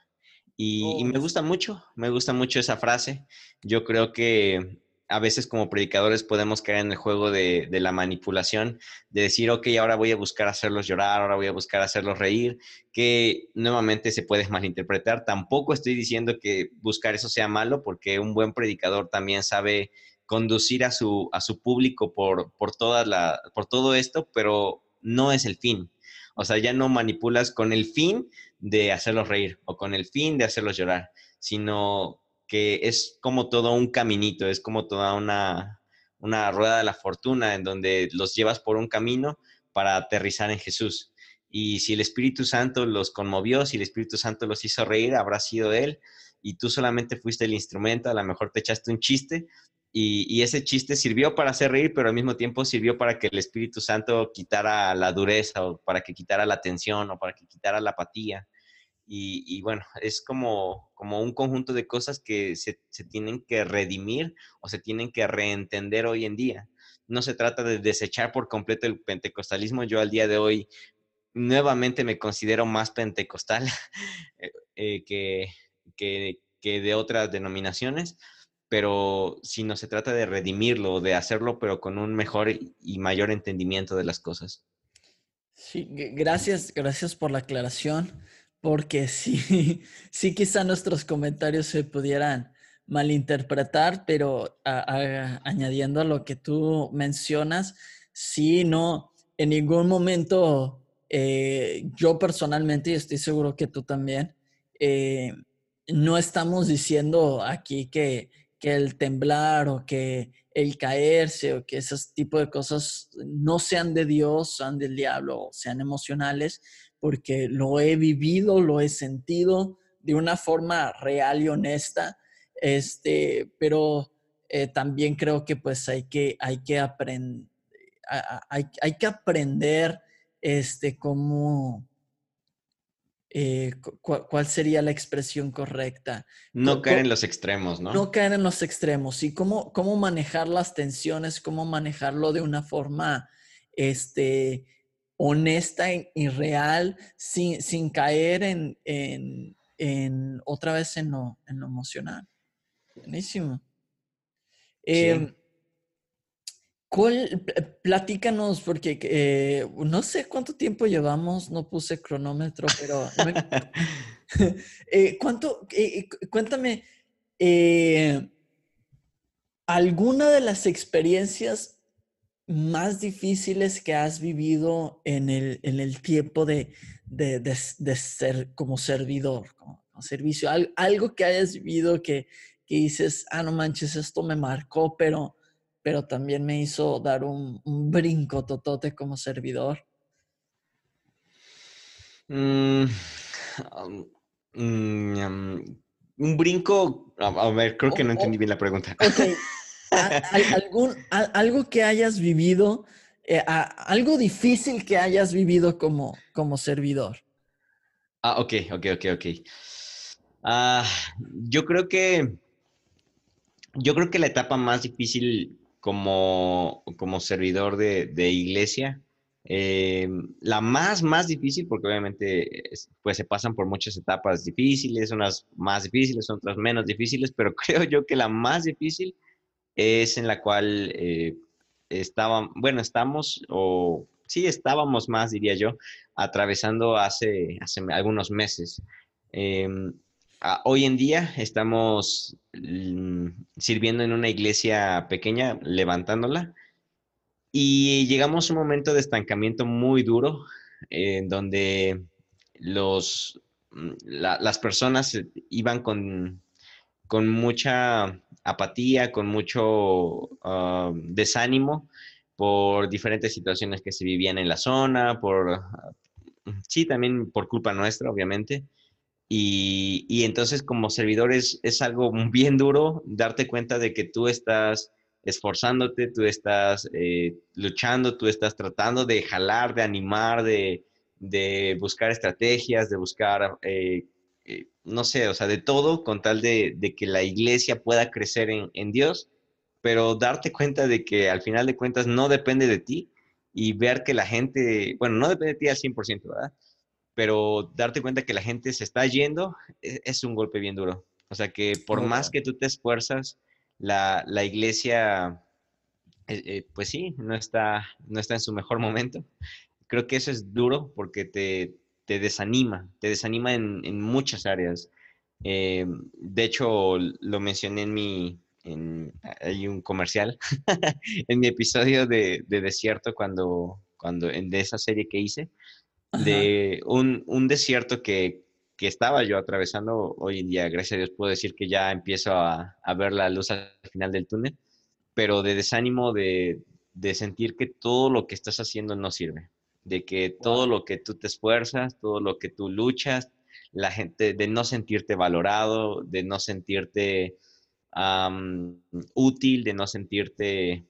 Y, me oh. gusta mucho, me gusta mucho esa frase. Yo creo que a veces como predicadores podemos caer en el juego de, la manipulación, de decir, ok, ahora voy a buscar hacerlos llorar, ahora voy a buscar hacerlos reír, que nuevamente se puede malinterpretar. Tampoco estoy diciendo que buscar eso sea malo, porque un buen predicador también sabe conducir a su, a su público por, por, toda la, por todo esto, pero no es el fin. O sea, ya no manipulas con el fin de hacerlos reír o con el fin de hacerlos llorar, sino que es como todo un caminito, es como toda una, rueda de la fortuna en donde los llevas por un camino para aterrizar en Jesús. Y si el Espíritu Santo los conmovió, si el Espíritu Santo los hizo reír, habrá sido Él. Y tú solamente fuiste el instrumento, a lo mejor te echaste un chiste y, y, ese chiste sirvió para hacer reír, pero al mismo tiempo sirvió para que el Espíritu Santo quitara la dureza o para que quitara la tensión o para que quitara la apatía. Y, bueno, es como, como un conjunto de cosas que se, tienen que redimir o se tienen que reentender hoy en día. No se trata de desechar por completo el pentecostalismo. Yo al día de hoy nuevamente me considero más pentecostal eh, eh, que, que, que de otras denominaciones, pero si no se trata de redimirlo, de hacerlo, pero con un mejor y mayor entendimiento de las cosas. Sí, gracias, gracias por la aclaración porque sí, sí quizá nuestros comentarios se pudieran malinterpretar, pero añadiendo a lo que tú mencionas, sí, no, en ningún momento eh, yo personalmente, y estoy seguro que tú también, eh, no estamos diciendo aquí que, que el temblar o que el caerse o que ese tipo de cosas no sean de Dios, sean del diablo, sean emocionales, porque lo he vivido, lo he sentido de una forma real y honesta, este, pero eh, también creo que pues hay que, hay que, aprender hay, que aprender este, cómo, eh, cuál sería la expresión correcta. No caer en los extremos, ¿no? No caer en los extremos y cómo, cómo manejar las tensiones, cómo manejarlo de una forma, este, honesta y real, sin, sin caer en, en, otra vez en lo, en lo emocional. Buenísimo. Em, platícanos, porque eh, no sé cuánto tiempo llevamos, no puse cronómetro, pero... eh, ¿Cuánto? Eh, cuéntame, eh, ¿alguna de las experiencias más difíciles que has vivido en el, en el tiempo de, de, de, ser como servidor, como, servicio? algo que hayas vivido que, que, dices, ah, no manches, esto me marcó, pero, pero también me hizo dar un, un brinco totote como servidor. Mm, mm, un brinco, a, ver, creo que no entendí bien la pregunta. Okay. algún, algo que hayas vivido, eh, algo difícil que hayas vivido como, como servidor. Ah, ok, ok, ok, ok. Ah, yo creo que yo creo que la etapa más difícil como, como servidor de, iglesia, eh, la más, más difícil, porque obviamente pues se pasan por muchas etapas difíciles, unas más difíciles, otras menos difíciles, pero creo yo que la más difícil es en la cual eh, bueno, estamos, o sí estábamos más, diría yo, atravesando hace, hace algunos meses. Em, hoy en día estamos mm, sirviendo en una iglesia pequeña, levantándola, y llegamos a un momento de estancamiento muy duro, en donde los, mm, las personas iban con, con mucha apatía, con mucho ah, desánimo por diferentes situaciones que se vivían en la zona, por, sí, también por culpa nuestra, obviamente. Y, entonces como servidores es algo bien duro darte cuenta de que tú estás esforzándote, tú estás eh, luchando, tú estás tratando de jalar, de animar, de, de buscar estrategias, de buscar eh, eh, no sé, o sea, de todo con tal de, que la iglesia pueda crecer en, Dios, pero darte cuenta de que al final de cuentas no depende de ti y ver que la gente, bueno, no depende de ti al 100%, ¿verdad? Pero darte cuenta que la gente se está yendo e, es, un golpe bien duro. O sea, que por más que tú te esfuerzas, la, iglesia, eh, eh, pues sí, no está, no está en su mejor momento. Creo que eso es duro porque te, desanima, te desanima en, muchas áreas. Eh, de hecho, lo mencioné en mi, hay un comercial, en mi episodio de, Desierto, cuando, cuando, de esa serie que hice, de un, un desierto que, que estaba yo atravesando hoy en día, gracias a Dios puedo decir que ya empiezo a, ver la luz al final del túnel, pero de desánimo de, sentir que todo lo que estás haciendo no sirve, de que todo lo que tú te esfuerzas, todo lo que tú luchas, la gente, de no sentirte valorado, de no sentirte útil, de no sentirte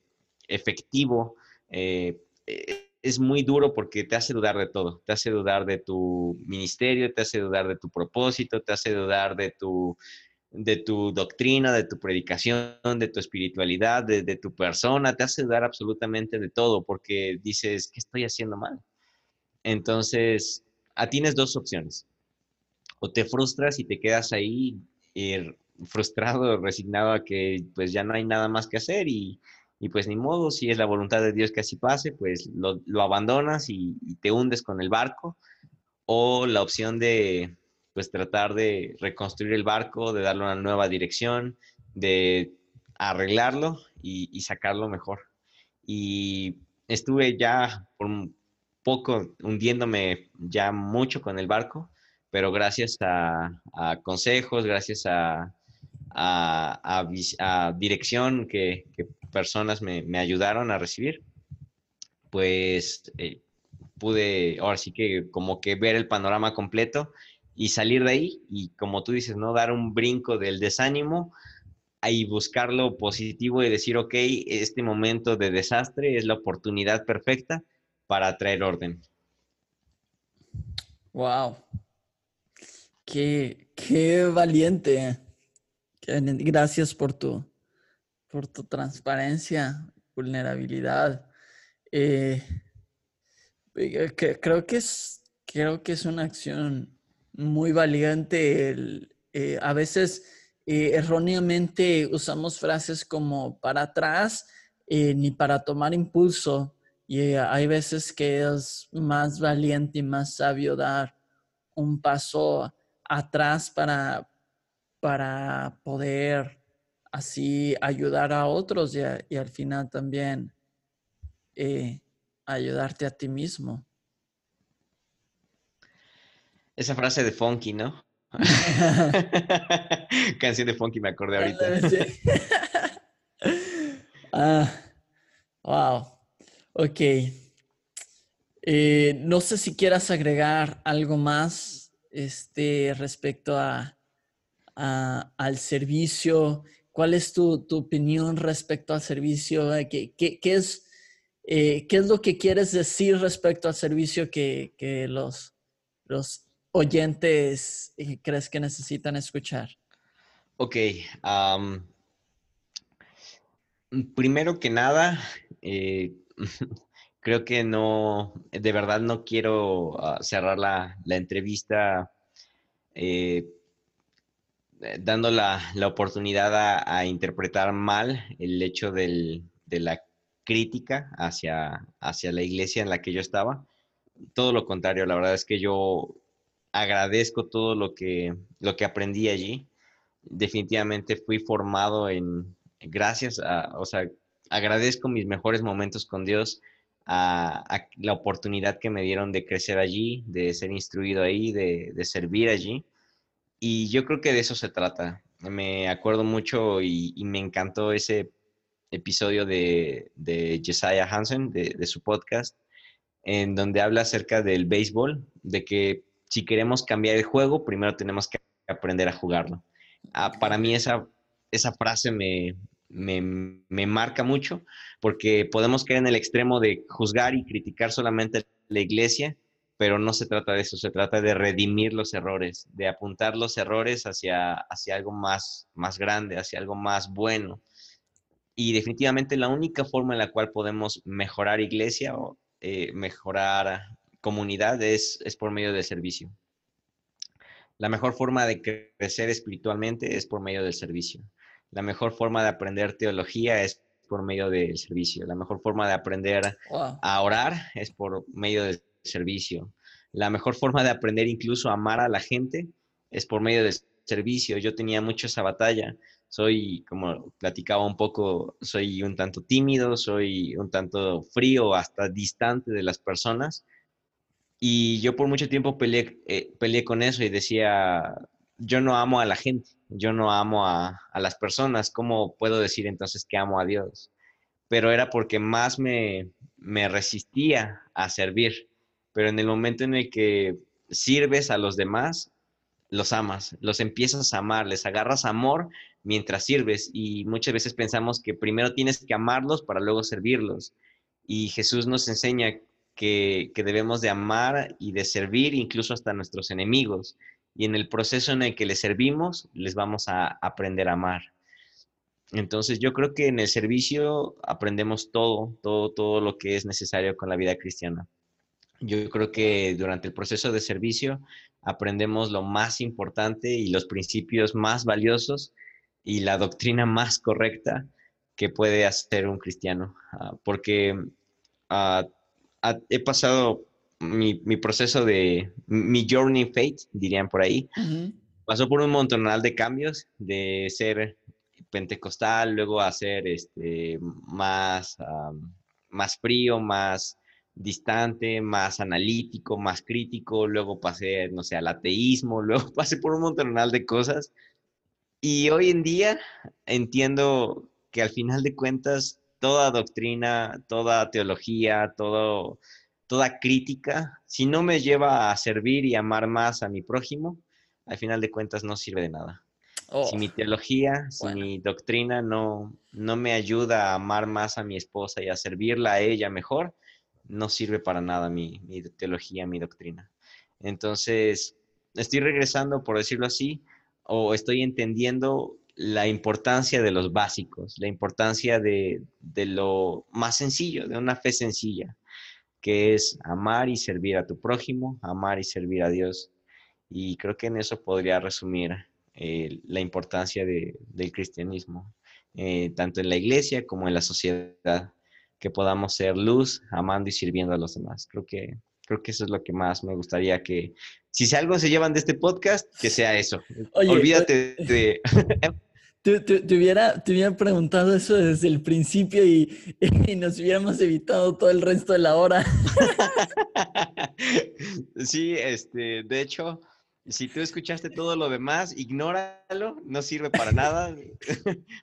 efectivo. Eh, eh, es muy duro porque te hace dudar de todo. Te hace dudar de tu ministerio, te hace dudar de tu propósito, te hace dudar de tu, de tu doctrina, de tu predicación, de tu espiritualidad, de, tu persona. Te hace dudar absolutamente de todo porque dices, ¿qué estoy haciendo mal? Entonces, tienes dos opciones. O te frustras y te quedas ahí eh, frustrado, resignado a que pues ya no hay nada más que hacer y, y pues ni modo, si es la voluntad de Dios que así pase, pues lo, abandonas y, te hundes con el barco. O la opción de pues tratar de reconstruir el barco, de darle una nueva dirección, de arreglarlo y, sacarlo mejor. Y estuve ya por un poco hundiéndome ya mucho con el barco, pero gracias a, consejos, gracias a, a, dirección que, que, personas me, ayudaron a recibir, pues eh, pude ahora sí que como que ver el panorama completo y salir de ahí y como tú dices, ¿no? Dar un brinco del desánimo y buscar lo positivo y decir, ok, este momento de desastre es la oportunidad perfecta para traer orden. Wow. Qué, qué valiente. Gracias por tu, por tu transparencia, vulnerabilidad. Eh, eh, creo, que es, creo que es una acción muy valiente. Eh, a veces erróneamente usamos frases como para atrás ni para tomar impulso. Y hay veces que es más valiente y más sabio dar un paso atrás para, para poder así ayudar a otros y, al final también eh, ayudarte a ti mismo. Esa frase de Funky, ¿no? Canción de Funky, me acordé ahorita. ah, wow. Ok. Eh, no sé si quieras agregar algo más este, respecto a, al servicio ¿Cuál es tu, opinión respecto al servicio? Eh, ¿Qué, es, eh, ¿Qué es lo que quieres decir respecto al servicio que, los, los oyentes eh, crees que necesitan escuchar? Ok. primero que nada, creo que no, de verdad no quiero ah, cerrar la, la entrevista eh, dando la, oportunidad a, interpretar mal el hecho de la crítica hacia, hacia la iglesia en la que yo estaba. Todo lo contrario, la verdad es que yo agradezco todo lo que, lo que aprendí allí. Definitivamente fui formado en, gracias a, o sea, agradezco mis mejores momentos con Dios, a, la oportunidad que me dieron de crecer allí, de ser instruido ahí, de servir allí. Y yo creo que de eso se trata. Me acuerdo mucho y, me encantó ese episodio de, de Jesiah Hansen, de, su podcast, en donde habla acerca del béisbol, de que si queremos cambiar el juego, primero tenemos que aprender a jugarlo. Ah, para mí esa, esa frase me, me, me, marca mucho porque podemos caer en el extremo de juzgar y criticar solamente la iglesia pero no se trata de eso, se trata de redimir los errores, de apuntar los errores hacia, hacia algo más, más grande, hacia algo más bueno. Y definitivamente la única forma en la cual podemos mejorar iglesia o eh, mejorar comunidad es, es por medio del servicio. La mejor forma de crecer espiritualmente es por medio del servicio. La mejor forma de aprender teología es por medio del servicio. La mejor forma de aprender a orar es por medio del servicio. La mejor forma de aprender incluso a amar a la gente es por medio del servicio. Yo tenía mucho esa batalla. Soy, como platicaba un poco, soy un tanto tímido, soy un tanto frío, hasta distante de las personas. Y yo por mucho tiempo peleé, eh, peleé con eso y decía, yo no amo a la gente yo no amo a, las personas, ¿cómo puedo decir entonces que amo a Dios? Pero era porque más me, me resistía a servir. Pero en el momento en el que sirves a los demás, los amas, los empiezas a amar, les agarras amor mientras sirves y muchas veces pensamos que primero tienes que amarlos para luego servirlos. Y Jesús nos enseña que, que debemos de amar y de servir incluso hasta nuestros enemigos y en el proceso en el que les servimos, les vamos a aprender a amar. Entonces yo creo que en el servicio aprendemos todo, todo, todo lo que es necesario con la vida cristiana. Yo creo que durante el proceso de servicio aprendemos lo más importante y los principios más valiosos y la doctrina más correcta que puede hacer un cristiano. Ah, porque ah, he pasado mi, proceso de, mi journey faith, dirían por ahí, pasó por un montonal de cambios, de ser pentecostal, luego a ser este, más, más frío, más distante, más analítico, más crítico, luego pasé, no sé, al ateísmo, luego pasé por un montonal de cosas. Y hoy en día entiendo que al final de cuentas toda doctrina, toda teología, todo toda crítica, si no me lleva a servir y amar más a mi prójimo, al final de cuentas no sirve de nada. si mi oh, teología, si mi doctrina no, no me ayuda a amar más a mi esposa y a servirla a ella mejor, no sirve para nada mi, teología, mi doctrina. Entonces, estoy regresando, por decirlo así, o estoy entendiendo la importancia de los básicos, la importancia de, de, lo más sencillo, de una fe sencilla que es amar y servir a tu prójimo, amar y servir a Dios. Y creo que en eso podría resumir eh, la importancia del cristianismo, eh, tanto en la iglesia como en la sociedad, que podamos ser luz, amando y sirviendo a los demás. Creo que, creo que eso es lo que más me gustaría que, si algo se llevan de este podcast, que sea eso. Olvídate de... Te, te, hubiera, te hubiera preguntado eso desde el principio y, y, nos hubiéramos evitado todo el resto de la hora. Sí, este, de hecho, si tú escuchaste todo lo demás, ignóralo, no sirve para nada.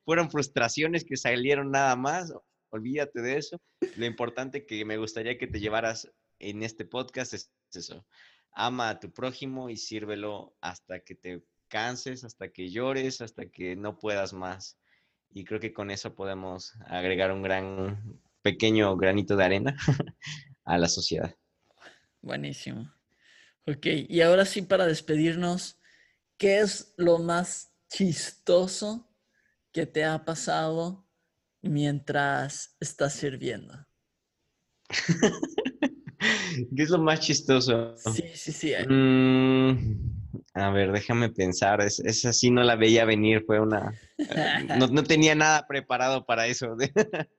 Fueron frustraciones que salieron nada más, olvídate de eso. Lo importante que me gustaría que te llevaras en este podcast es eso. Ama a tu prójimo y sírvelo hasta que te canses, hasta que llores, hasta que no puedas más. Y creo que con eso podemos agregar un gran, pequeño granito de arena a la sociedad. Buenísimo. Ok, y ahora sí para despedirnos, ¿qué es lo más chistoso que te ha pasado mientras estás sirviendo? ¿Qué es lo más chistoso? Sí, sí, sí. Mm, a ver, déjame pensar. Es, esa sí no la veía venir, fue una. Eh, no, tenía nada preparado para eso.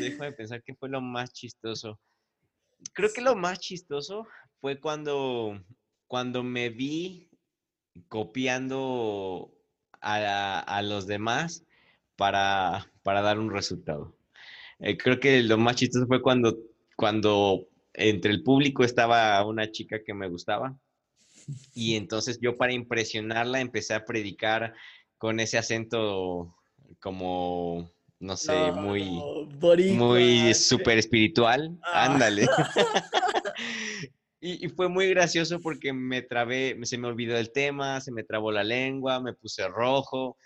déjame pensar qué fue lo más chistoso. Creo que lo más chistoso fue cuando, cuando me vi copiando a, los demás para, para, dar un resultado. Eh, creo que lo más chistoso fue cuando, cuando entre el público estaba una chica que me gustaba y entonces yo para impresionarla empecé a predicar con ese acento como, no sé, muy, muy súper espiritual. Ah. Ándale. y, fue muy gracioso porque me trabé, se me olvidó el tema, se me trabó la lengua, me puse rojo.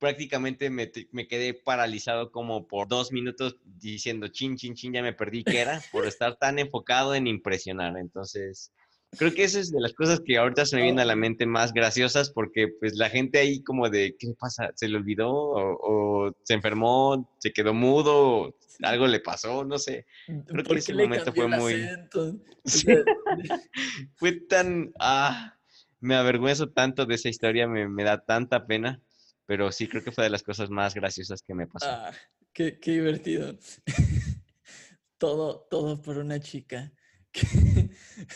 Prácticamente me, me quedé paralizado como por dos minutos diciendo chin, chin, chin, ya me perdí qué era por estar tan enfocado en impresionar. Entonces, creo que esa es de las cosas que ahorita se me vienen a la mente más graciosas porque pues la gente ahí como de, ¿qué pasa? ¿Se le olvidó? ¿O, se enfermó? ¿Se quedó mudo? ¿Algo le pasó? No sé. Creo que ese momento fue muy... fue tan... Ah, me avergüenzo tanto de esa historia, me, me da tanta pena. Pero sí creo que fue de las cosas más graciosas que me pasó. Ah, qué, qué divertido. todo, todo por una chica que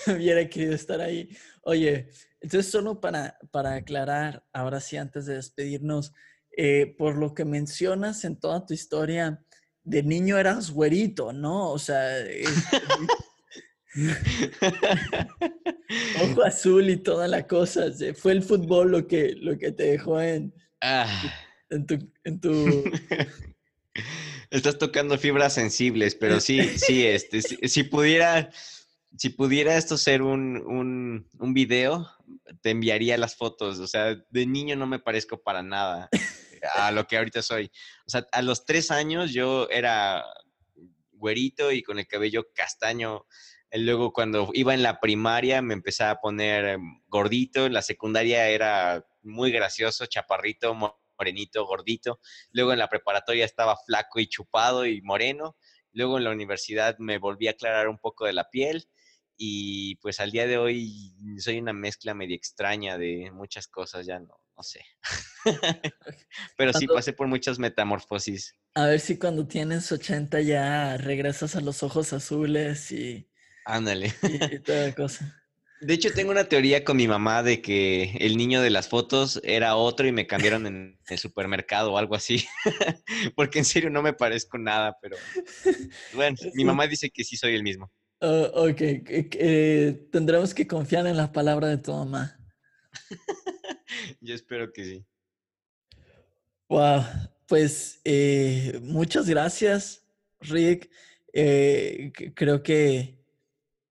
hubiera querido estar ahí. Oye, entonces solo para, para aclarar, ahora sí, antes de despedirnos, eh, por lo que mencionas en toda tu historia, de niño eras güerito, ¿no? O sea, eh, ojo azul y toda la cosa. Fue el fútbol lo que, lo que te dejó en, Ah, en tu... En tu... Estás tocando fibras sensibles, pero sí, sí, este, si, si pudiera, si pudiera esto ser un, un, un video, te enviaría las fotos. O sea, de niño no me parezco para nada a lo que ahorita soy. O sea, a los tres años yo era güerito y con el cabello castaño. Eh, Luego cuando iba en la primaria me empecé a poner em, gordito, en la secundaria era muy gracioso, chaparrito, mo- morenito, gordito. Luego en la preparatoria estaba flaco y chupado y moreno. Luego en la universidad me volví a aclarar un poco de la piel y pues al día de hoy soy una mezcla medio extraña de muchas cosas, ya no, no sé. Pero sí pasé por muchas metamorfosis. A ver si cuando tienes 80 ya regresas a los ojos azules y, Ándale. y toda la cosa. De hecho, tengo una teoría con mi mamá de que el niño de las fotos era otro y me cambiaron en el supermercado o algo así. Porque en serio no me parezco nada, pero bueno, mi mamá dice que sí soy el mismo. Oh, ok, eh, tendremos que confiar en la palabra de tu mamá. Yo espero que sí. Wow, pues eh, muchas gracias, Rick. Eh, creo que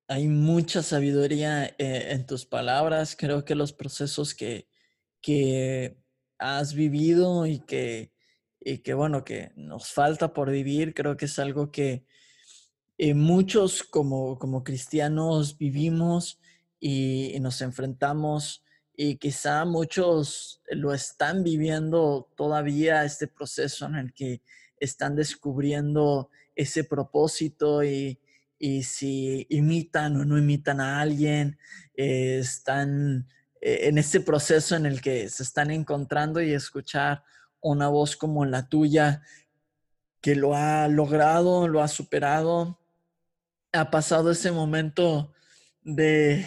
hay mucha sabiduría eh, en tus palabras. Creo que los procesos que, que has vivido y que, y que, bueno, que nos falta por vivir, creo que es algo que eh, muchos como, como cristianos vivimos y, y nos enfrentamos y quizá muchos lo están viviendo todavía este proceso en el que están descubriendo ese propósito y, y si imitan o no imitan a alguien, eh, están eh, en ese proceso en el que se están encontrando y escuchar una voz como la tuya que lo ha logrado, lo ha superado, ha pasado ese momento de,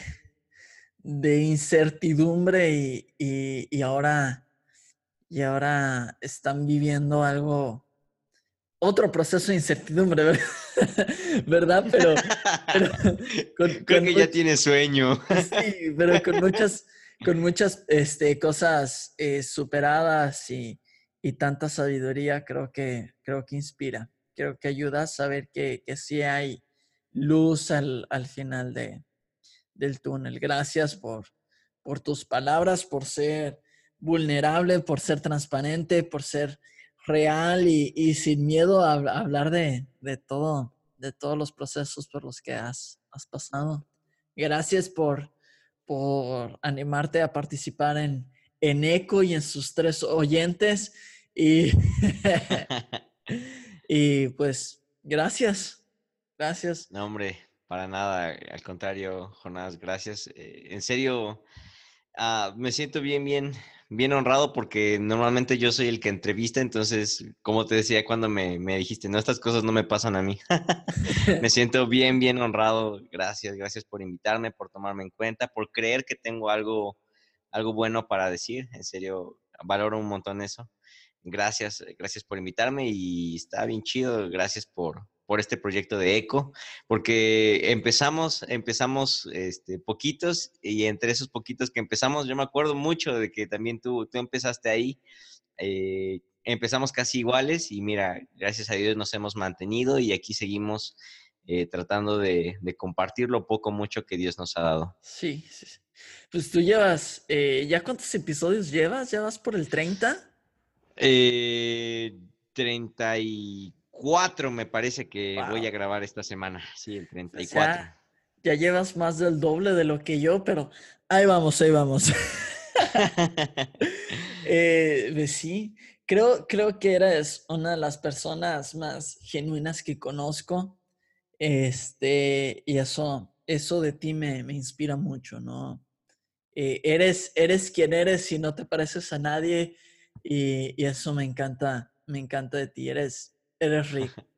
de incertidumbre y- y ahora, y ahora están viviendo algo, otro proceso de incertidumbre, ¿ver- ¿verdad? Pero, pero con, Creo con que ya tiene sueño. Sí, pero con muchas, con muchas este, cosas eh, superadas y, y tanta sabiduría, creo que, creo que inspira. Creo que ayuda a saber que, que sí hay luz al, al final de, del túnel. Gracias por, por tus palabras, por ser vulnerable, por ser transparente, por ser real y, sin miedo a, hab- a hablar de, todo, de todos los procesos por los que has, has pasado. Gracias por, animarte a participar en, en ECO y en sus tres oyentes. Y, y pues, gracias. Gracias. No, hombre, para nada. Al contrario, Jonás, gracias. Eh, en serio, ah, me siento bien, bien, bien honrado porque normalmente yo soy el que entrevista, entonces, como te decía cuando me, me dijiste, no, estas cosas no me pasan a mí. me siento bien, bien honrado. Gracias, gracias por invitarme, por tomarme en cuenta, por creer que tengo algo, algo bueno para decir. En serio, valoro un montón eso. Gracias, gracias por invitarme y está bien chido. Gracias por, por este proyecto de ECO, porque empezamos, empezamos este, poquitos y entre esos poquitos que empezamos, yo me acuerdo mucho de que también tú, tú empezaste ahí. eh, empezamos casi iguales y mira, gracias a Dios nos hemos mantenido y aquí seguimos eh, tratando de, de compartir lo poco mucho que Dios nos ha dado. Sí, sí, sí. Pues tú llevas, eh, ¿ya cuántos episodios llevas? ¿Ya vas por el 30? Eh, 34 me parece que voy a grabar esta semana. Sí, el Pues 34. ya, ya llevas más del doble de lo que yo, pero ahí vamos, ahí vamos. Eh, pues sí, creo, creo que eres una de las personas más genuinas que conozco. Este, y eso, eso de ti me, me inspira mucho, ¿no? Eh, eres, eres quien eres y no te pareces a nadie y, eso me encanta, me encanta de ti, eres, eres rico.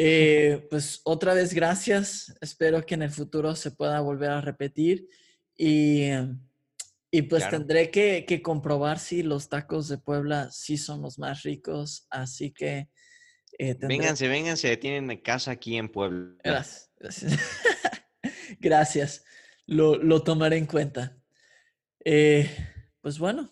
Eh, pues otra vez gracias, espero que en el futuro se pueda volver a repetir y, y pues tendré que, que, comprobar si los tacos de Puebla sí son los más ricos, así que... Eh, vénganse, vénganse, tienen casa aquí en Puebla. Gracias, gracias. gracias, lo, lo, tomaré en cuenta. Eh, pues bueno,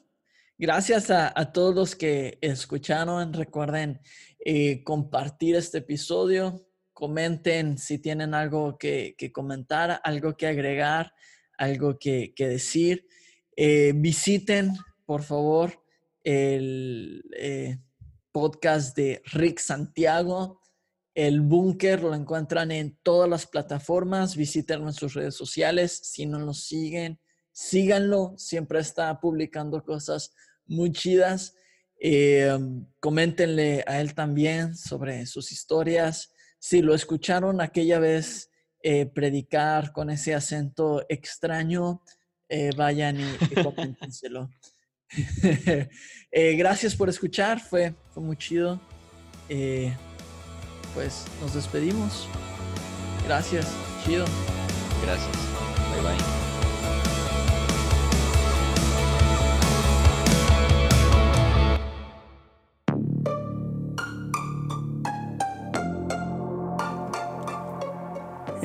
Gracias a, todos los que escucharon. Recuerden eh, compartir este episodio. Comenten si tienen algo que, comentar, algo que agregar, algo que, decir. Eh, visiten, por favor, el eh, podcast de Rick Santiago. El búnker lo encuentran en todas las plataformas. Visiten en sus redes sociales. Si no nos siguen, síganlo. Siempre está publicando cosas muy chidas. Eh, coméntenle a él también sobre sus historias. Si lo escucharon aquella vez eh, predicar con ese acento extraño, eh, vayan y, coméntenselo. gracias por escuchar, fue, fue muy chido. pues nos despedimos. Gracias, chido. Gracias. Bye bye.